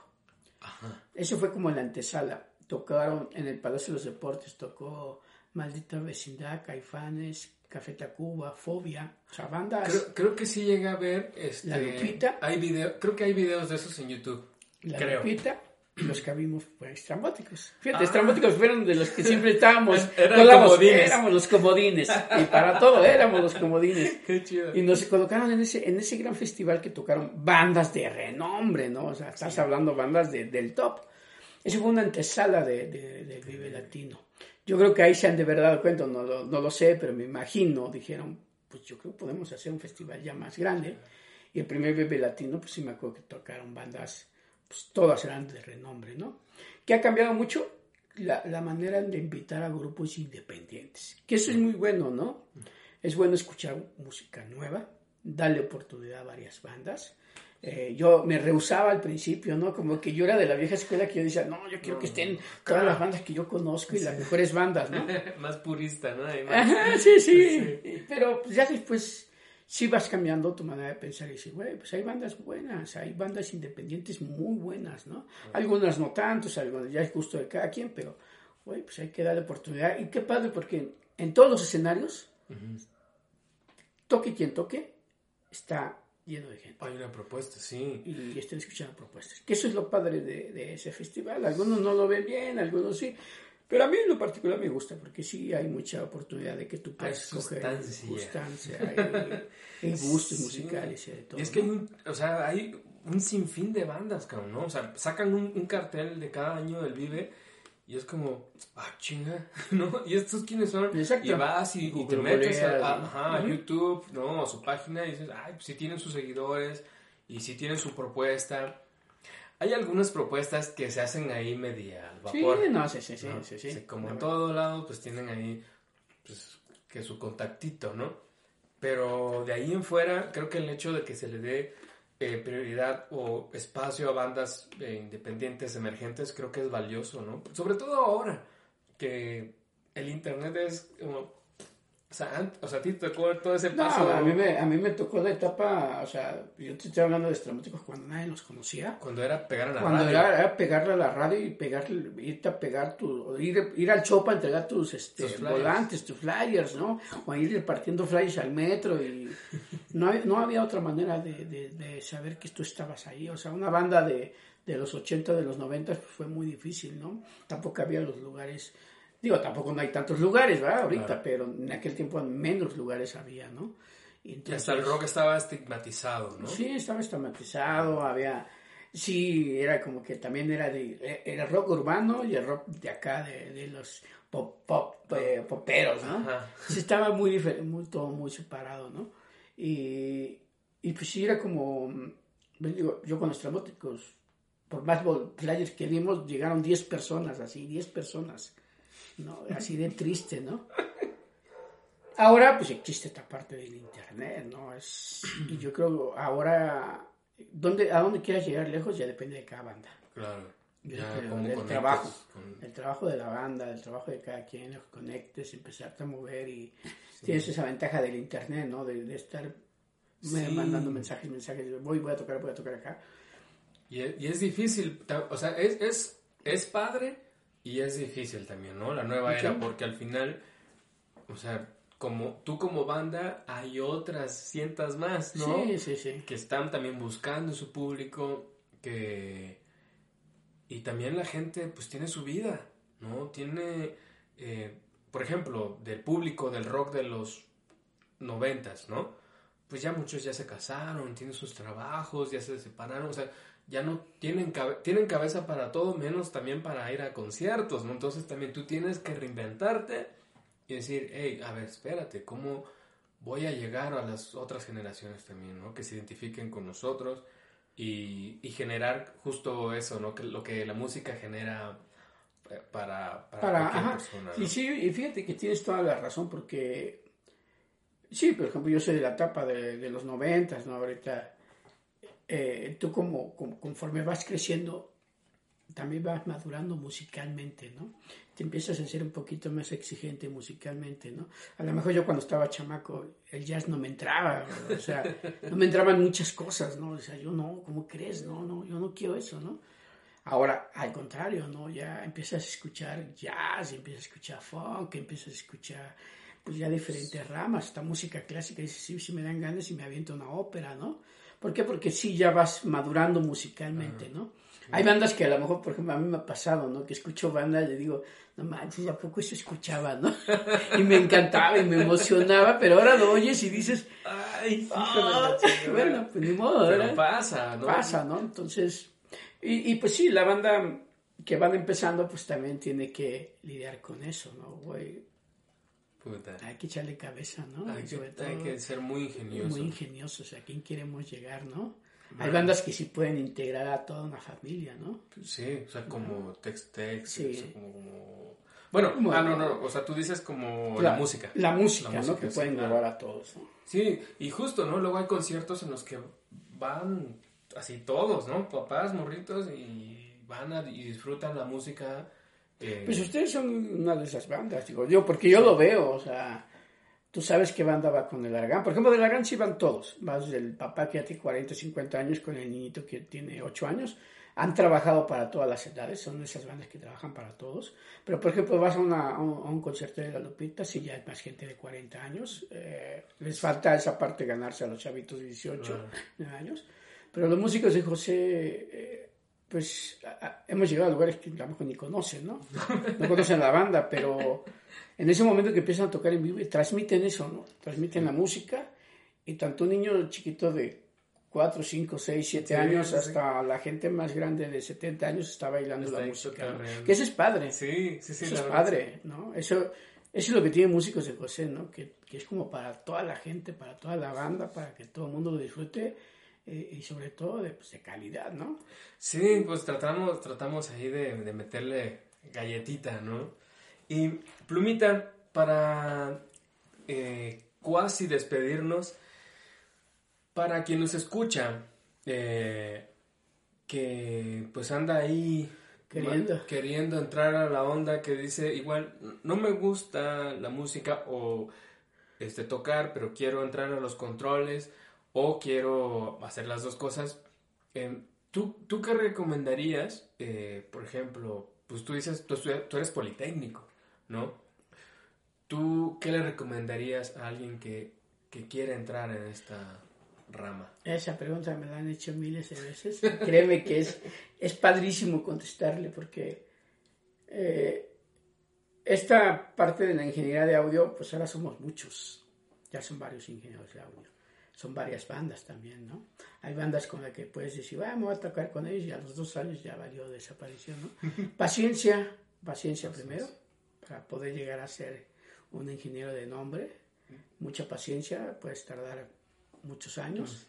Eso fue como la antesala. Tocaron en el Palacio de los Deportes, tocó Maldita Vecindad, Caifanes, Café Tacuba, Fobia, o sea, bandas. Creo, creo que sí llegué a ver. Este, La Lupita. Hay video, creo que hay videos de esos en YouTube. la creo. Lupita, los que vimos fueron estrambóticos. Fíjate, Ah. estrambóticos fueron de los que siempre estábamos. [laughs] Comodines. éramos los comodines. Y para todo éramos los comodines. [laughs] Qué chido. Y nos colocaron en ese, en ese gran festival que tocaron bandas de renombre, ¿no? O sea, estás hablando bandas de- del top. Eso fue una antesala de, de, de Vive Latino. Yo creo que ahí se han de verdad dado cuenta, no, lo- no lo sé, pero me imagino, dijeron, pues yo creo que podemos hacer un festival ya más grande. Y el primer Vive Latino, pues sí me acuerdo que tocaron bandas, pues todas eran de renombre, ¿no? Que ha cambiado mucho la, la manera de invitar a grupos independientes. Que eso es muy bueno, ¿no? Es bueno escuchar música nueva, darle oportunidad a varias bandas. Eh, yo me rehusaba al principio, ¿no? Como que yo era de la vieja escuela que yo decía, no, yo quiero que estén todas las bandas que yo conozco y las mejores bandas, ¿no? [laughs] más purista, ¿no? Más- Ajá, sí, sí. Pero pues, ya después sí vas cambiando tu manera de pensar y dices, güey, pues hay bandas buenas, hay bandas independientes muy buenas, ¿no? Algunas no tantos, algunas ya es gusto de cada quien, pero, güey, pues hay que darle oportunidad. Y qué padre, porque en todos los escenarios, toque quien toque, está lleno de gente. Hay una propuesta, sí. Y estén escuchando propuestas. Que eso es lo padre de, de ese festival. Algunos no lo ven bien, algunos sí. Pero a mí en lo particular me gusta porque sí hay mucha oportunidad de que tú puedas Hay escoger sustancia. [laughs] hay, gustos Sí. musicales y de todo. Y es que hay un, o sea, hay un sinfín de bandas, cabrón, ¿no? O sea, sacan un, un cartel de cada año del Vive y es como, ah, chinga, [laughs] ¿no? ¿Y estos quiénes son? Exacto. Y vas y, y te metes a, a-. YouTube, ¿no? A su página y dices, ay, pues si tienen sus seguidores y si tienen su propuesta. Hay algunas propuestas que se hacen ahí media al Sí, vapor. no, sí, sí, sí, ¿no? sí, sí. Sí, como en todo lado, pues tienen ahí pues, que su contactito, ¿no? Pero de ahí en fuera, creo que el hecho de que se le dé eh, prioridad o espacio a bandas eh, independientes, emergentes, creo que es valioso, ¿no? Sobre todo ahora, que el internet es como... O sea, o sea, a ti te tocó todo ese No, paso a mí, me, a mí me tocó la etapa, o sea, yo te estoy hablando de estrambóticos cuando nadie los conocía. cuando era pegar a la Cuando radio. era, era pegarle a la radio y pegarle, irte a pegar tu, ir, ir al show para entregar tus, este, Tus volantes, tus flyers, ¿no? O ir repartiendo flyers al metro y [laughs] no, había- no había otra manera de, de- de saber que tú estabas ahí. O sea, una banda de, de los 80, de los 90 pues, fue muy difícil, ¿no? Tampoco había los lugares, digo, tampoco no hay tantos lugares, ¿verdad? Ahorita, Claro. pero en aquel tiempo menos lugares había, ¿no? Y hasta el rock estaba estigmatizado, ¿no? Sí, estaba estigmatizado, había... Sí, era como que también era de... Era rock urbano y el rock de acá, de, de los pop, pop, eh, poperos, ¿no? Ajá. Sí, estaba muy diferente, muy, todo muy separado, ¿no? Y, y pues sí, era como... pues digo, yo con los traumáticos, por más flyers que dimos, llegaron 10 personas, así, 10 personas. ¿No? Así de triste, ¿no? Ahora, pues existe esta parte del internet, ¿no? Es, y yo creo ahora, ¿dónde, a dónde quieras llegar lejos ya depende de cada banda. Claro. Ya, creo, del trabajo, con- el trabajo de la banda, el trabajo de cada quien, los conectes, empezarte a mover y tienes esa ventaja del internet, ¿no? De, de estar Sí. mandando mensajes, mensajes, voy, voy a tocar, voy a tocar acá. Y es, y es difícil, o sea, es, es, es padre y es difícil también, ¿no? La nueva era, porque al final, o sea, como tú como banda, hay otras cientas más, ¿no? Sí, sí, sí. Que están también buscando su público, que... Y también la gente, pues, tiene su vida, ¿no? Tiene, eh, por ejemplo, del público del rock de los noventas, ¿no? Pues ya muchos ya se casaron, tienen sus trabajos, ya se separaron, o sea, ya no tienen, cabe- tienen cabeza para todo, menos también para ir a conciertos, ¿no? Entonces también tú tienes que reinventarte y decir, hey, a ver, espérate, ¿cómo voy a llegar a las otras generaciones también, ¿no? Que se identifiquen con nosotros y, y generar justo eso, ¿no? Que lo que la música genera eh, para, para, Para, cualquier ajá. persona, Y ¿no? sí, y fíjate que tienes toda la razón porque, sí, por ejemplo, yo soy de la etapa de, de los noventas, ¿no? Ahorita, eh, tú como, conforme vas creciendo, también vas madurando musicalmente, ¿no? Te empiezas a ser un poquito más exigente musicalmente, ¿no? A lo mejor yo cuando estaba chamaco, el jazz no me entraba, o sea, no me entraban muchas cosas, ¿no? O sea, yo no, ¿cómo crees? No, no, yo no quiero eso, ¿no? Ahora, al contrario, ¿no? Ya empiezas a escuchar jazz, empiezas a escuchar funk, empiezas a escuchar, pues ya diferentes ramas, esta música clásica, y dices, sí, sí me dan ganas y me aviento una ópera, ¿no? ¿Por qué? Porque sí, ya vas madurando musicalmente, ¿no? Hay bandas que a lo mejor, por ejemplo, a mí me ha pasado, ¿no? Que escucho bandas y le digo, no manches, ¿a poco eso escuchaba, no? [laughs] y me encantaba y me emocionaba, pero ahora lo oyes y dices, Ay, "Ah, la chingada". bueno, pues ni modo, Pero ¿verdad? pasa, ¿no? pasa, ¿no? Entonces, y, y pues sí, la banda que van empezando, pues también tiene que lidiar con eso, ¿no? Güey, Puta. hay que echarle cabeza, ¿no? Hay sobre que, hay todo, que ser muy ingenioso. muy ingeniosos, ¿a quién queremos llegar, no? Hay bandas que sí pueden integrar a toda una familia, ¿no? Sí, o sea, como text-text. Sí. o sea, como... Bueno, Como- ah, no, no, o sea, tú dices como la, música. La música, La ¿no? Que sí, pueden claro. llevar a todos, ¿no? Sí, y justo, ¿no? Luego hay conciertos en los que van así todos, ¿no? Papás, morritos, y van a, y disfrutan la música. Eh, Pues ustedes son una de esas bandas, digo yo, porque yo lo veo, o sea, tú sabes qué banda va con el Aragán. Por ejemplo, del Aragán sí van todos, vas del papá que ya tiene 40, 50 años con el niñito que tiene 8 años. Han trabajado para todas las edades, son esas bandas que trabajan para todos. Pero, por ejemplo, vas a, una- a un, concierto de la Lupita, si ya hay más gente de 40 años, eh, les falta esa parte ganarse a los chavitos de 18 años. Pero los músicos de José, eh, pues a- hemos llegado a lugares que a lo mejor ni conocen, ¿no? No conocen la banda, pero en ese momento que empiezan a tocar en vivo, transmiten eso, ¿no? Transmiten la música y tanto un niño chiquito de 4, 5, 6, 7 Sí, años sí, hasta la gente más grande de 70 años está bailando Está la música. ¿no? Que eso es padre. Sí, sí, sí. Eso es padre, ¿no? Eso, eso es lo que tienen músicos de José, ¿no? Que, que es como para toda la gente, para toda la banda, para que todo el mundo lo disfrute y sobre todo de, pues, de calidad, ¿no? Sí, pues tratamos, tratamos ahí de, de meterle galletita, ¿no? Y Plumita, para eh, cuasi despedirnos, para quien nos escucha, eh, que pues anda ahí Queriendo. queriendo entrar a la onda, que dice, igual, no me gusta la música o este, tocar, pero quiero entrar a los controles o quiero hacer las dos cosas. Em, ¿tú, ¿Tú qué recomendarías? Eh, por ejemplo, pues tú dices, tú, tú eres politécnico, ¿no? ¿Tú qué le recomendarías a alguien que, que quiere entrar en esta rama? Esa pregunta me la han hecho miles de veces. Créeme que es, es padrísimo contestarle porque eh, esta parte de la ingeniería de audio, pues ahora somos muchos. Ya son varios ingenieros de audio. Son varias bandas también, ¿no? Hay bandas con las que puedes decir, vamos a tocar con ellos y a los dos años ya valió desaparición, ¿no? Paciencia, paciencia primero, para poder llegar a ser un ingeniero de nombre. Mucha paciencia, puedes tardar muchos años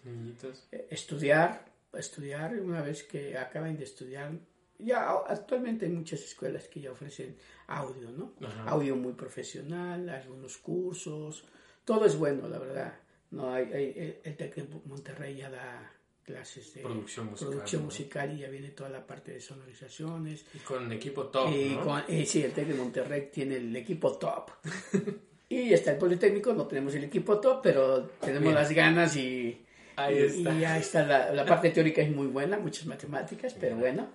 eh, estudiar, estudiar, una vez que acaben de estudiar, ya actualmente hay muchas escuelas que ya ofrecen audio, ¿no? Audio muy profesional, algunos cursos, todo es bueno, la verdad. No hay, el, el TEC de Monterrey ya da clases de producción musical, producción musical y ya viene toda la parte de sonorizaciones. Y con equipo top. Y ¿no? sí, el TEC de Monterrey tiene el equipo top. [laughs] y está el Politécnico, no tenemos el equipo top, pero tenemos las ganas y, ahí y, está. y ya está. La, la, parte teórica es muy buena, muchas matemáticas, pero bueno.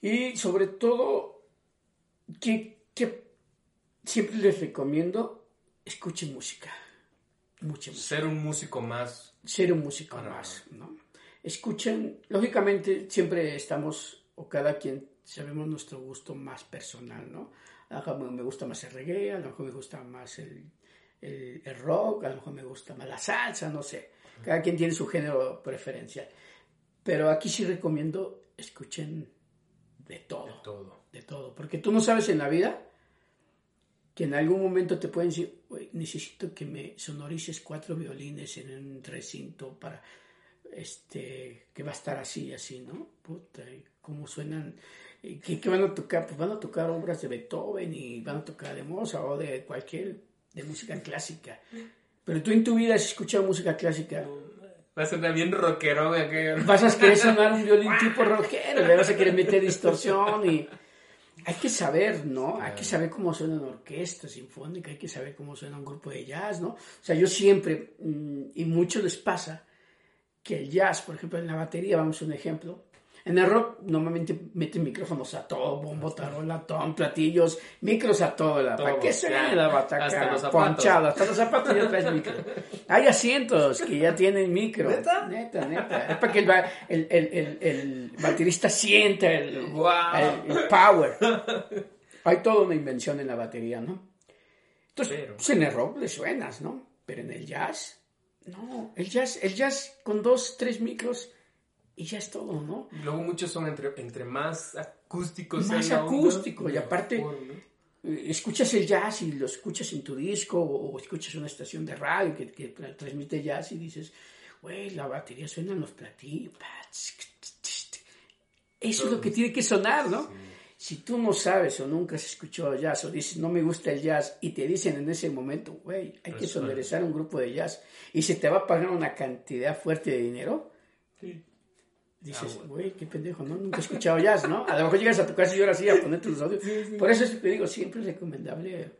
Y sobre todo, que, que siempre les recomiendo, escuchen música. Mucha música. Ser un músico más ser un músico Para... más, ¿no? Escuchen, lógicamente siempre estamos, o cada quien sabemos nuestro gusto más personal, ¿no? A lo mejor me gusta más el reggae, a lo mejor me gusta más el, el, el rock, a lo mejor me gusta más la salsa, no sé. Cada quien tiene su género preferencial. Pero aquí sí recomiendo, escuchen de todo. De todo. De todo. Porque tú no sabes en la vida que en algún momento te pueden decir, necesito que me sonorices cuatro violines en un recinto para, este, que va a estar así, así, ¿no? Puta, ¿cómo suenan? ¿Qué, ¿Qué, van a tocar? Pues van a tocar obras de Beethoven y van a tocar de Mozart o de cualquier, de música clásica. Pero tú en tu vida has escuchado música clásica. Va a sonar bien rockero. Vas a querer sonar un violín tipo rockero, le vas a querer meter distorsión y hay que saber, ¿no? Hay que saber cómo suena una orquesta sinfónica, hay que saber cómo suena un grupo de jazz, ¿no? O sea, yo siempre, y mucho les pasa, que el jazz, por ejemplo, en la batería, vamos a un ejemplo, en el rock normalmente meten micrófonos a todo, bombo, tarola, ton, platillos, micros a todo, la, ¿para qué suena la bataca? Hasta los ponchado, hasta los zapatos ya traes micro. Hay asientos que ya tienen micro. ¿Neta? Neta, neta. Es para que el, el, el, el, el baterista sienta el, wow. el, power. Hay toda una invención en la batería, ¿no? Entonces, Pero... pues en el rock le suenas, ¿no? Pero en el jazz, no. El jazz, el jazz con dos, tres micros y ya es todo, ¿no? Luego muchos son entre, entre más acústicos. Más acústico, y aparte mejor, ¿no? escuchas el jazz y lo escuchas en tu disco o, escuchas una estación de radio que, que transmite jazz y dices, güey, la batería suena en los platillos. Eso es lo que tiene que sonar, ¿no? Sí. Si tú no sabes o nunca has escuchado jazz o dices, no me gusta el jazz, y te dicen en ese momento, güey, hay que sonorizar un grupo de jazz y se te va a pagar una cantidad fuerte de dinero, sí. Dices, güey, qué pendejo, ¿no? Nunca he escuchado jazz, ¿no? A lo mejor llegas a tu casa y ahora sí a ponerte los audios. Sí, sí. Por eso es que te digo, siempre es recomendable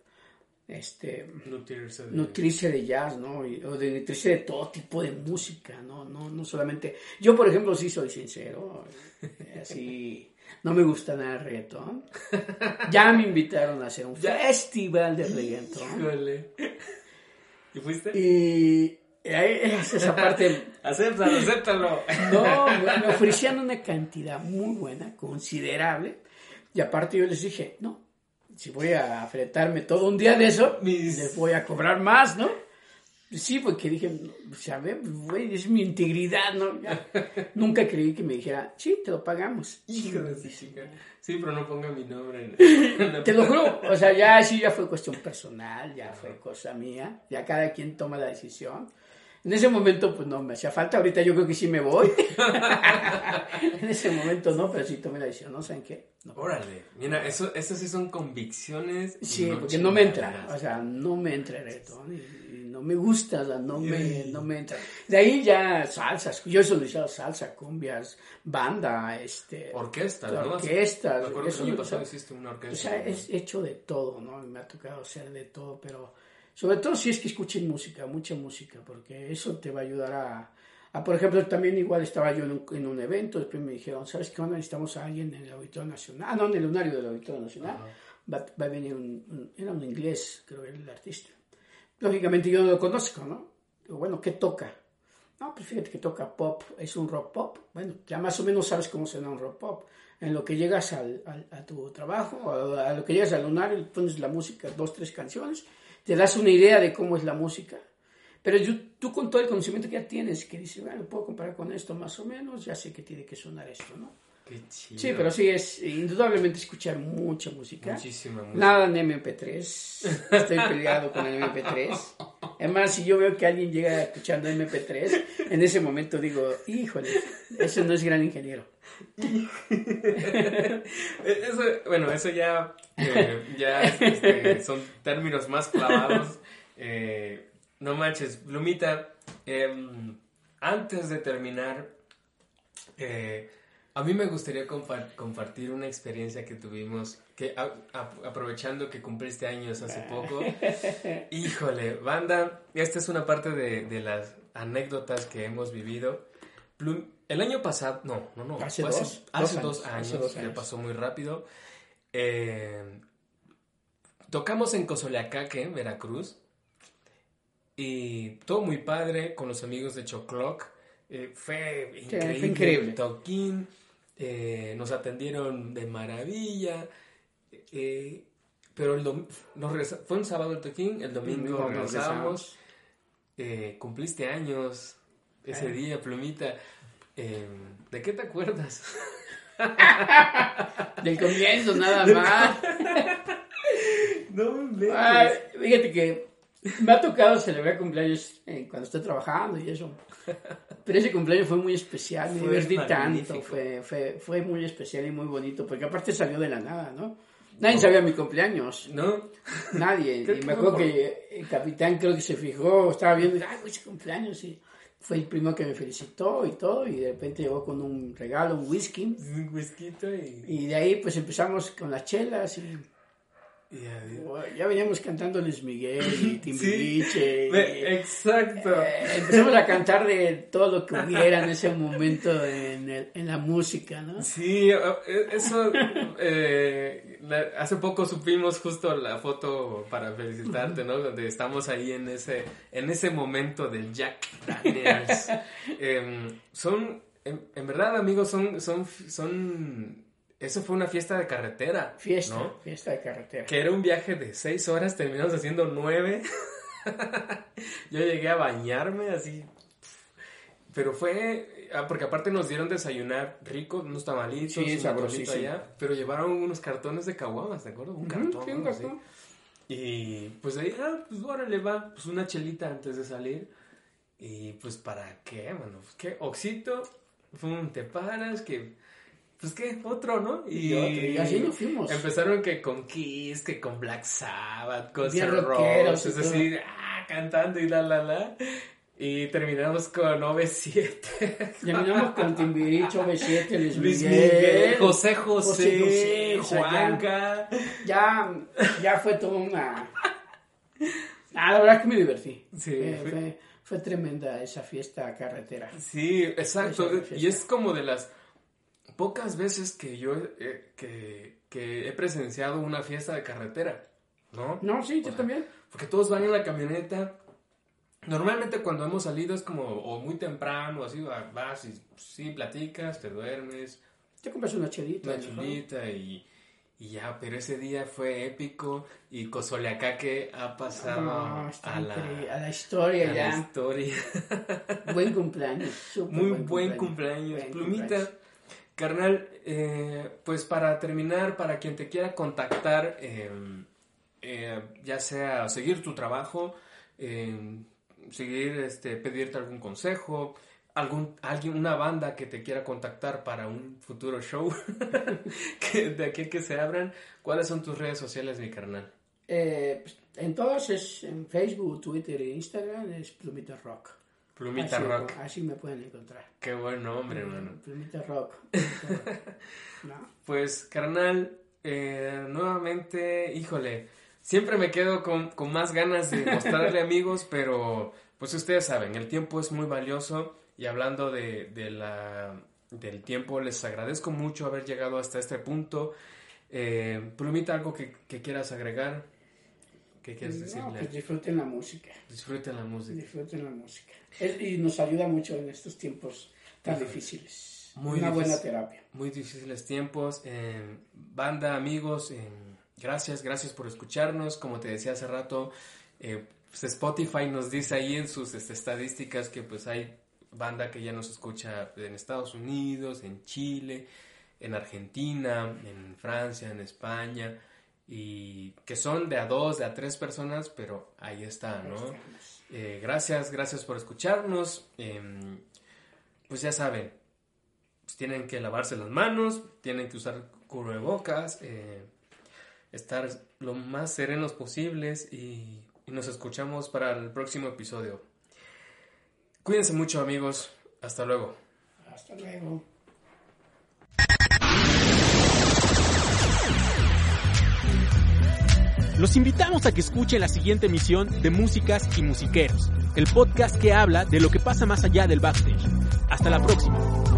este, nutrirse, de... nutrirse de jazz, ¿no? Y, o de nutrirse de todo tipo de música, ¿no? No, no solamente... Yo, por ejemplo, sí soy sincero, así... No me gusta nada el reggaetón. Ya me invitaron a hacer un festival de reggaetón. Híjole. ¿Y fuiste? Y es esa parte. [laughs] acéptalo, acéptalo. No, me ofrecían una cantidad muy buena, considerable. Y aparte yo les dije, no, si voy a fretarme todo un día de eso, Mis... les voy a cobrar más, ¿no? Sí, porque dije, güey, es mi integridad, ¿no? Ya. [laughs] Nunca creí que me dijera, sí, te lo pagamos. Hijo de chica. Sí, pero no ponga mi nombre. En... [laughs] te lo juro, o sea, ya sí, ya fue cuestión personal, ya fue cosa mía, ya cada quien toma la decisión. En ese momento, pues no me hacía falta. Ahorita yo creo que sí me voy. [laughs] en ese momento no, pero sí tomé la decisión, ¿no? ¿Saben qué? No. Órale. Mira, eso, eso sí son convicciones. Sí, no porque no me entra. O sea, no me entra el reggaetón. Y, y no me gusta, o sea, no, me, no me entra. De ahí ya salsas. Yo he solicitado salsa, cumbias, banda, este. Orquestas, ¿no? Orquestas. Me acuerdo que el año pasado hiciste una orquesta. O sea, es hecho de todo, ¿no? Me ha tocado hacer de todo, pero sobre todo si es que escuchen música, mucha música, porque eso te va a ayudar a, a por ejemplo, también igual estaba yo en un, en un, evento, después me dijeron, ¿sabes qué onda? Necesitamos a alguien en el Auditorio Nacional, ah, no, en el lunario del Auditorio Nacional, va, va, a venir un, un, era un inglés, creo que era el artista. Lógicamente yo no lo conozco, ¿no? Digo, bueno, ¿qué toca? No, pues fíjate que toca pop, es un rock pop. Bueno, ya más o menos sabes cómo suena un rock pop. En lo que llegas al, al, a tu trabajo, a, a, lo que llegas al lunario, pones la música, dos, tres canciones, te das una idea de cómo es la música. Pero yo, tú con todo el conocimiento que ya tienes, que dices, bueno, puedo comparar con esto más o menos, ya sé que tiene que sonar esto, ¿no? Qué chido. Sí, pero sí, es indudablemente escuchar mucha música. Muchísima música. Nada en MP3. Estoy peleado con el MP3. Además, si yo veo que alguien llega escuchando MP3, en ese momento digo, híjole, eso no es gran ingeniero. [laughs] Eso, bueno, eso ya, eh, ya este, son términos más clavados. Eh, no manches, Plumita, em, antes de terminar, eh, a mí me gustaría compa- compartir una experiencia que tuvimos, que aprovechando que cumpliste años hace poco. [laughs] Híjole, banda, esta es una parte de, de las anécdotas que hemos vivido. Plum- el año pasado, no, no, no, Hace fue dos, hace dos dos años, años, hace dos ya años. pasó muy rápido. Eh, tocamos en Cozoleacaque, Veracruz, y todo muy padre con los amigos de Chocloc. Eh, fue fue increíble. increíble. el Toquín, eh, nos atendieron de maravilla. eh, pero el dom- nos fue un sábado el toquín, el domingo nos regresamos. Eh, cumpliste años ese día, Plumita. Eh, ¿De qué te acuerdas? [laughs] Del comienzo, nada [laughs] más. [laughs] No me Ah, fíjate que me ha tocado celebrar cumpleaños eh, cuando estoy trabajando y eso. Pero ese cumpleaños fue muy especial, me divertí tanto, fue, fue, fue muy especial y muy bonito, porque aparte salió de la nada, ¿no? Nadie sabía mi cumpleaños, ¿No? nadie. [laughs] Y me acuerdo que el capitán creo que se fijó, estaba viendo, ay, ese cumpleaños, y fue el primero que me felicitó y todo, y de repente llegó con un regalo, un whisky. Un whisky y... Y de ahí pues empezamos con las chelas y ya veníamos cantando Luis Miguel y [laughs] Timbiriche. y- Exacto. Eh, empezamos a cantar de todo lo que [laughs] hubiera en ese momento en, el- en la música, ¿no? Sí, eh, eso. eh, la- hace poco supimos justo la foto para felicitarte, ¿no? Donde estamos ahí en ese, en ese momento del Jack Daniels. [laughs] Em, son, en, en verdad, amigos, son, son, son. Eso fue una fiesta de carretera. Fiesta, ¿no? fiesta de carretera. Que era un viaje de seis horas, terminamos haciendo nueve. [laughs] Yo llegué a bañarme así. Pero fue. ah, porque aparte nos dieron desayunar rico, unos tamalitos, Sí, un allá. Pero llevaron unos cartones de caguamas, ¿te acuerdas? Un cartón. sí, un cartón. Y pues ahí, ah, pues órale, va. Pues una chelita antes de salir. Y pues, ¿para qué, mano? Pues, ¿Qué? Oxito, pum, te paras, que. Pues qué, otro, ¿no? Y otro, y así nos fuimos. Empezaron que con Kiss, que con Black Sabbath, con Roses, es decir, ah, cantando y la la la. Y terminamos con OV7. [laughs] Terminamos con Timbiriche, B7, Luis, Luis Miguel. Miguel, José José, José Juanca. Ya, ya fue toda una... Ah, la verdad es que me divertí. Sí, fue, fue- fue- fue tremenda esa fiesta carretera. Sí, exacto. Fiesta. Y es como de las pocas veces que yo eh, que, que he presenciado una fiesta de carretera, ¿no? No, sí, O yo sea, también. Porque todos van en la camioneta. Normalmente cuando hemos salido es como o muy temprano, así va- vas y sí platicas, te duermes, Te compras una chelita. una mejor. chulita y, y ya, pero ese día fue épico y Cozoleacaque ha pasado está a, la, a la historia a la ya. historia. Buen cumpleaños. súper Muy buen cumpleaños. Plumita, cumpleaños. Carnal, eh, pues para terminar, para quien te quiera contactar, eh, eh, ya sea seguir tu trabajo, eh, seguir, este, pedirte algún consejo, algún, alguien, una banda que te quiera contactar para un futuro show, [laughs] de aquí que se abran, ¿cuáles son tus redes sociales, mi carnal? Eh, pues, en todos es en Facebook, Twitter e Instagram es Plumita Rock. Plumita así, Rock. Así me pueden encontrar. Qué buen nombre, hermano. Plumita Rock. [laughs] Plumita Rock. ¿No? Pues, carnal, eh, nuevamente, híjole, siempre me quedo con, con más ganas de mostrarle [laughs] amigos, pero pues ustedes saben, el tiempo es muy valioso y hablando de, de la, del tiempo, les agradezco mucho haber llegado hasta este punto. Eh, Plumita, algo que, que quieras agregar, ¿qué quieres No, decirle? pues disfruten la música. Disfruten la música. Disfruten la música. Es- y nos ayuda mucho en estos tiempos tan difíciles. Muy Una buena terapia. muy difíciles tiempos. eh, banda, amigos, eh, gracias, gracias por escucharnos. Como te decía hace rato, eh, pues Spotify nos dice ahí en sus este, estadísticas que pues hay banda que ya nos escucha en Estados Unidos, en Chile, en Argentina, en Francia, en España, y que son de a dos, de a tres personas, pero ahí está, ¿no? Eh, gracias, gracias por escucharnos. Em, pues ya saben, pues tienen que lavarse las manos, tienen que usar cubrebocas, eh, estar lo más serenos posibles y, y nos escuchamos para el próximo episodio. Cuídense mucho amigos, hasta luego. Hasta luego. Los invitamos a que escuchen la siguiente emisión de Músicas y Musiqueros, el podcast que habla de lo que pasa más allá del backstage. Hasta la próxima.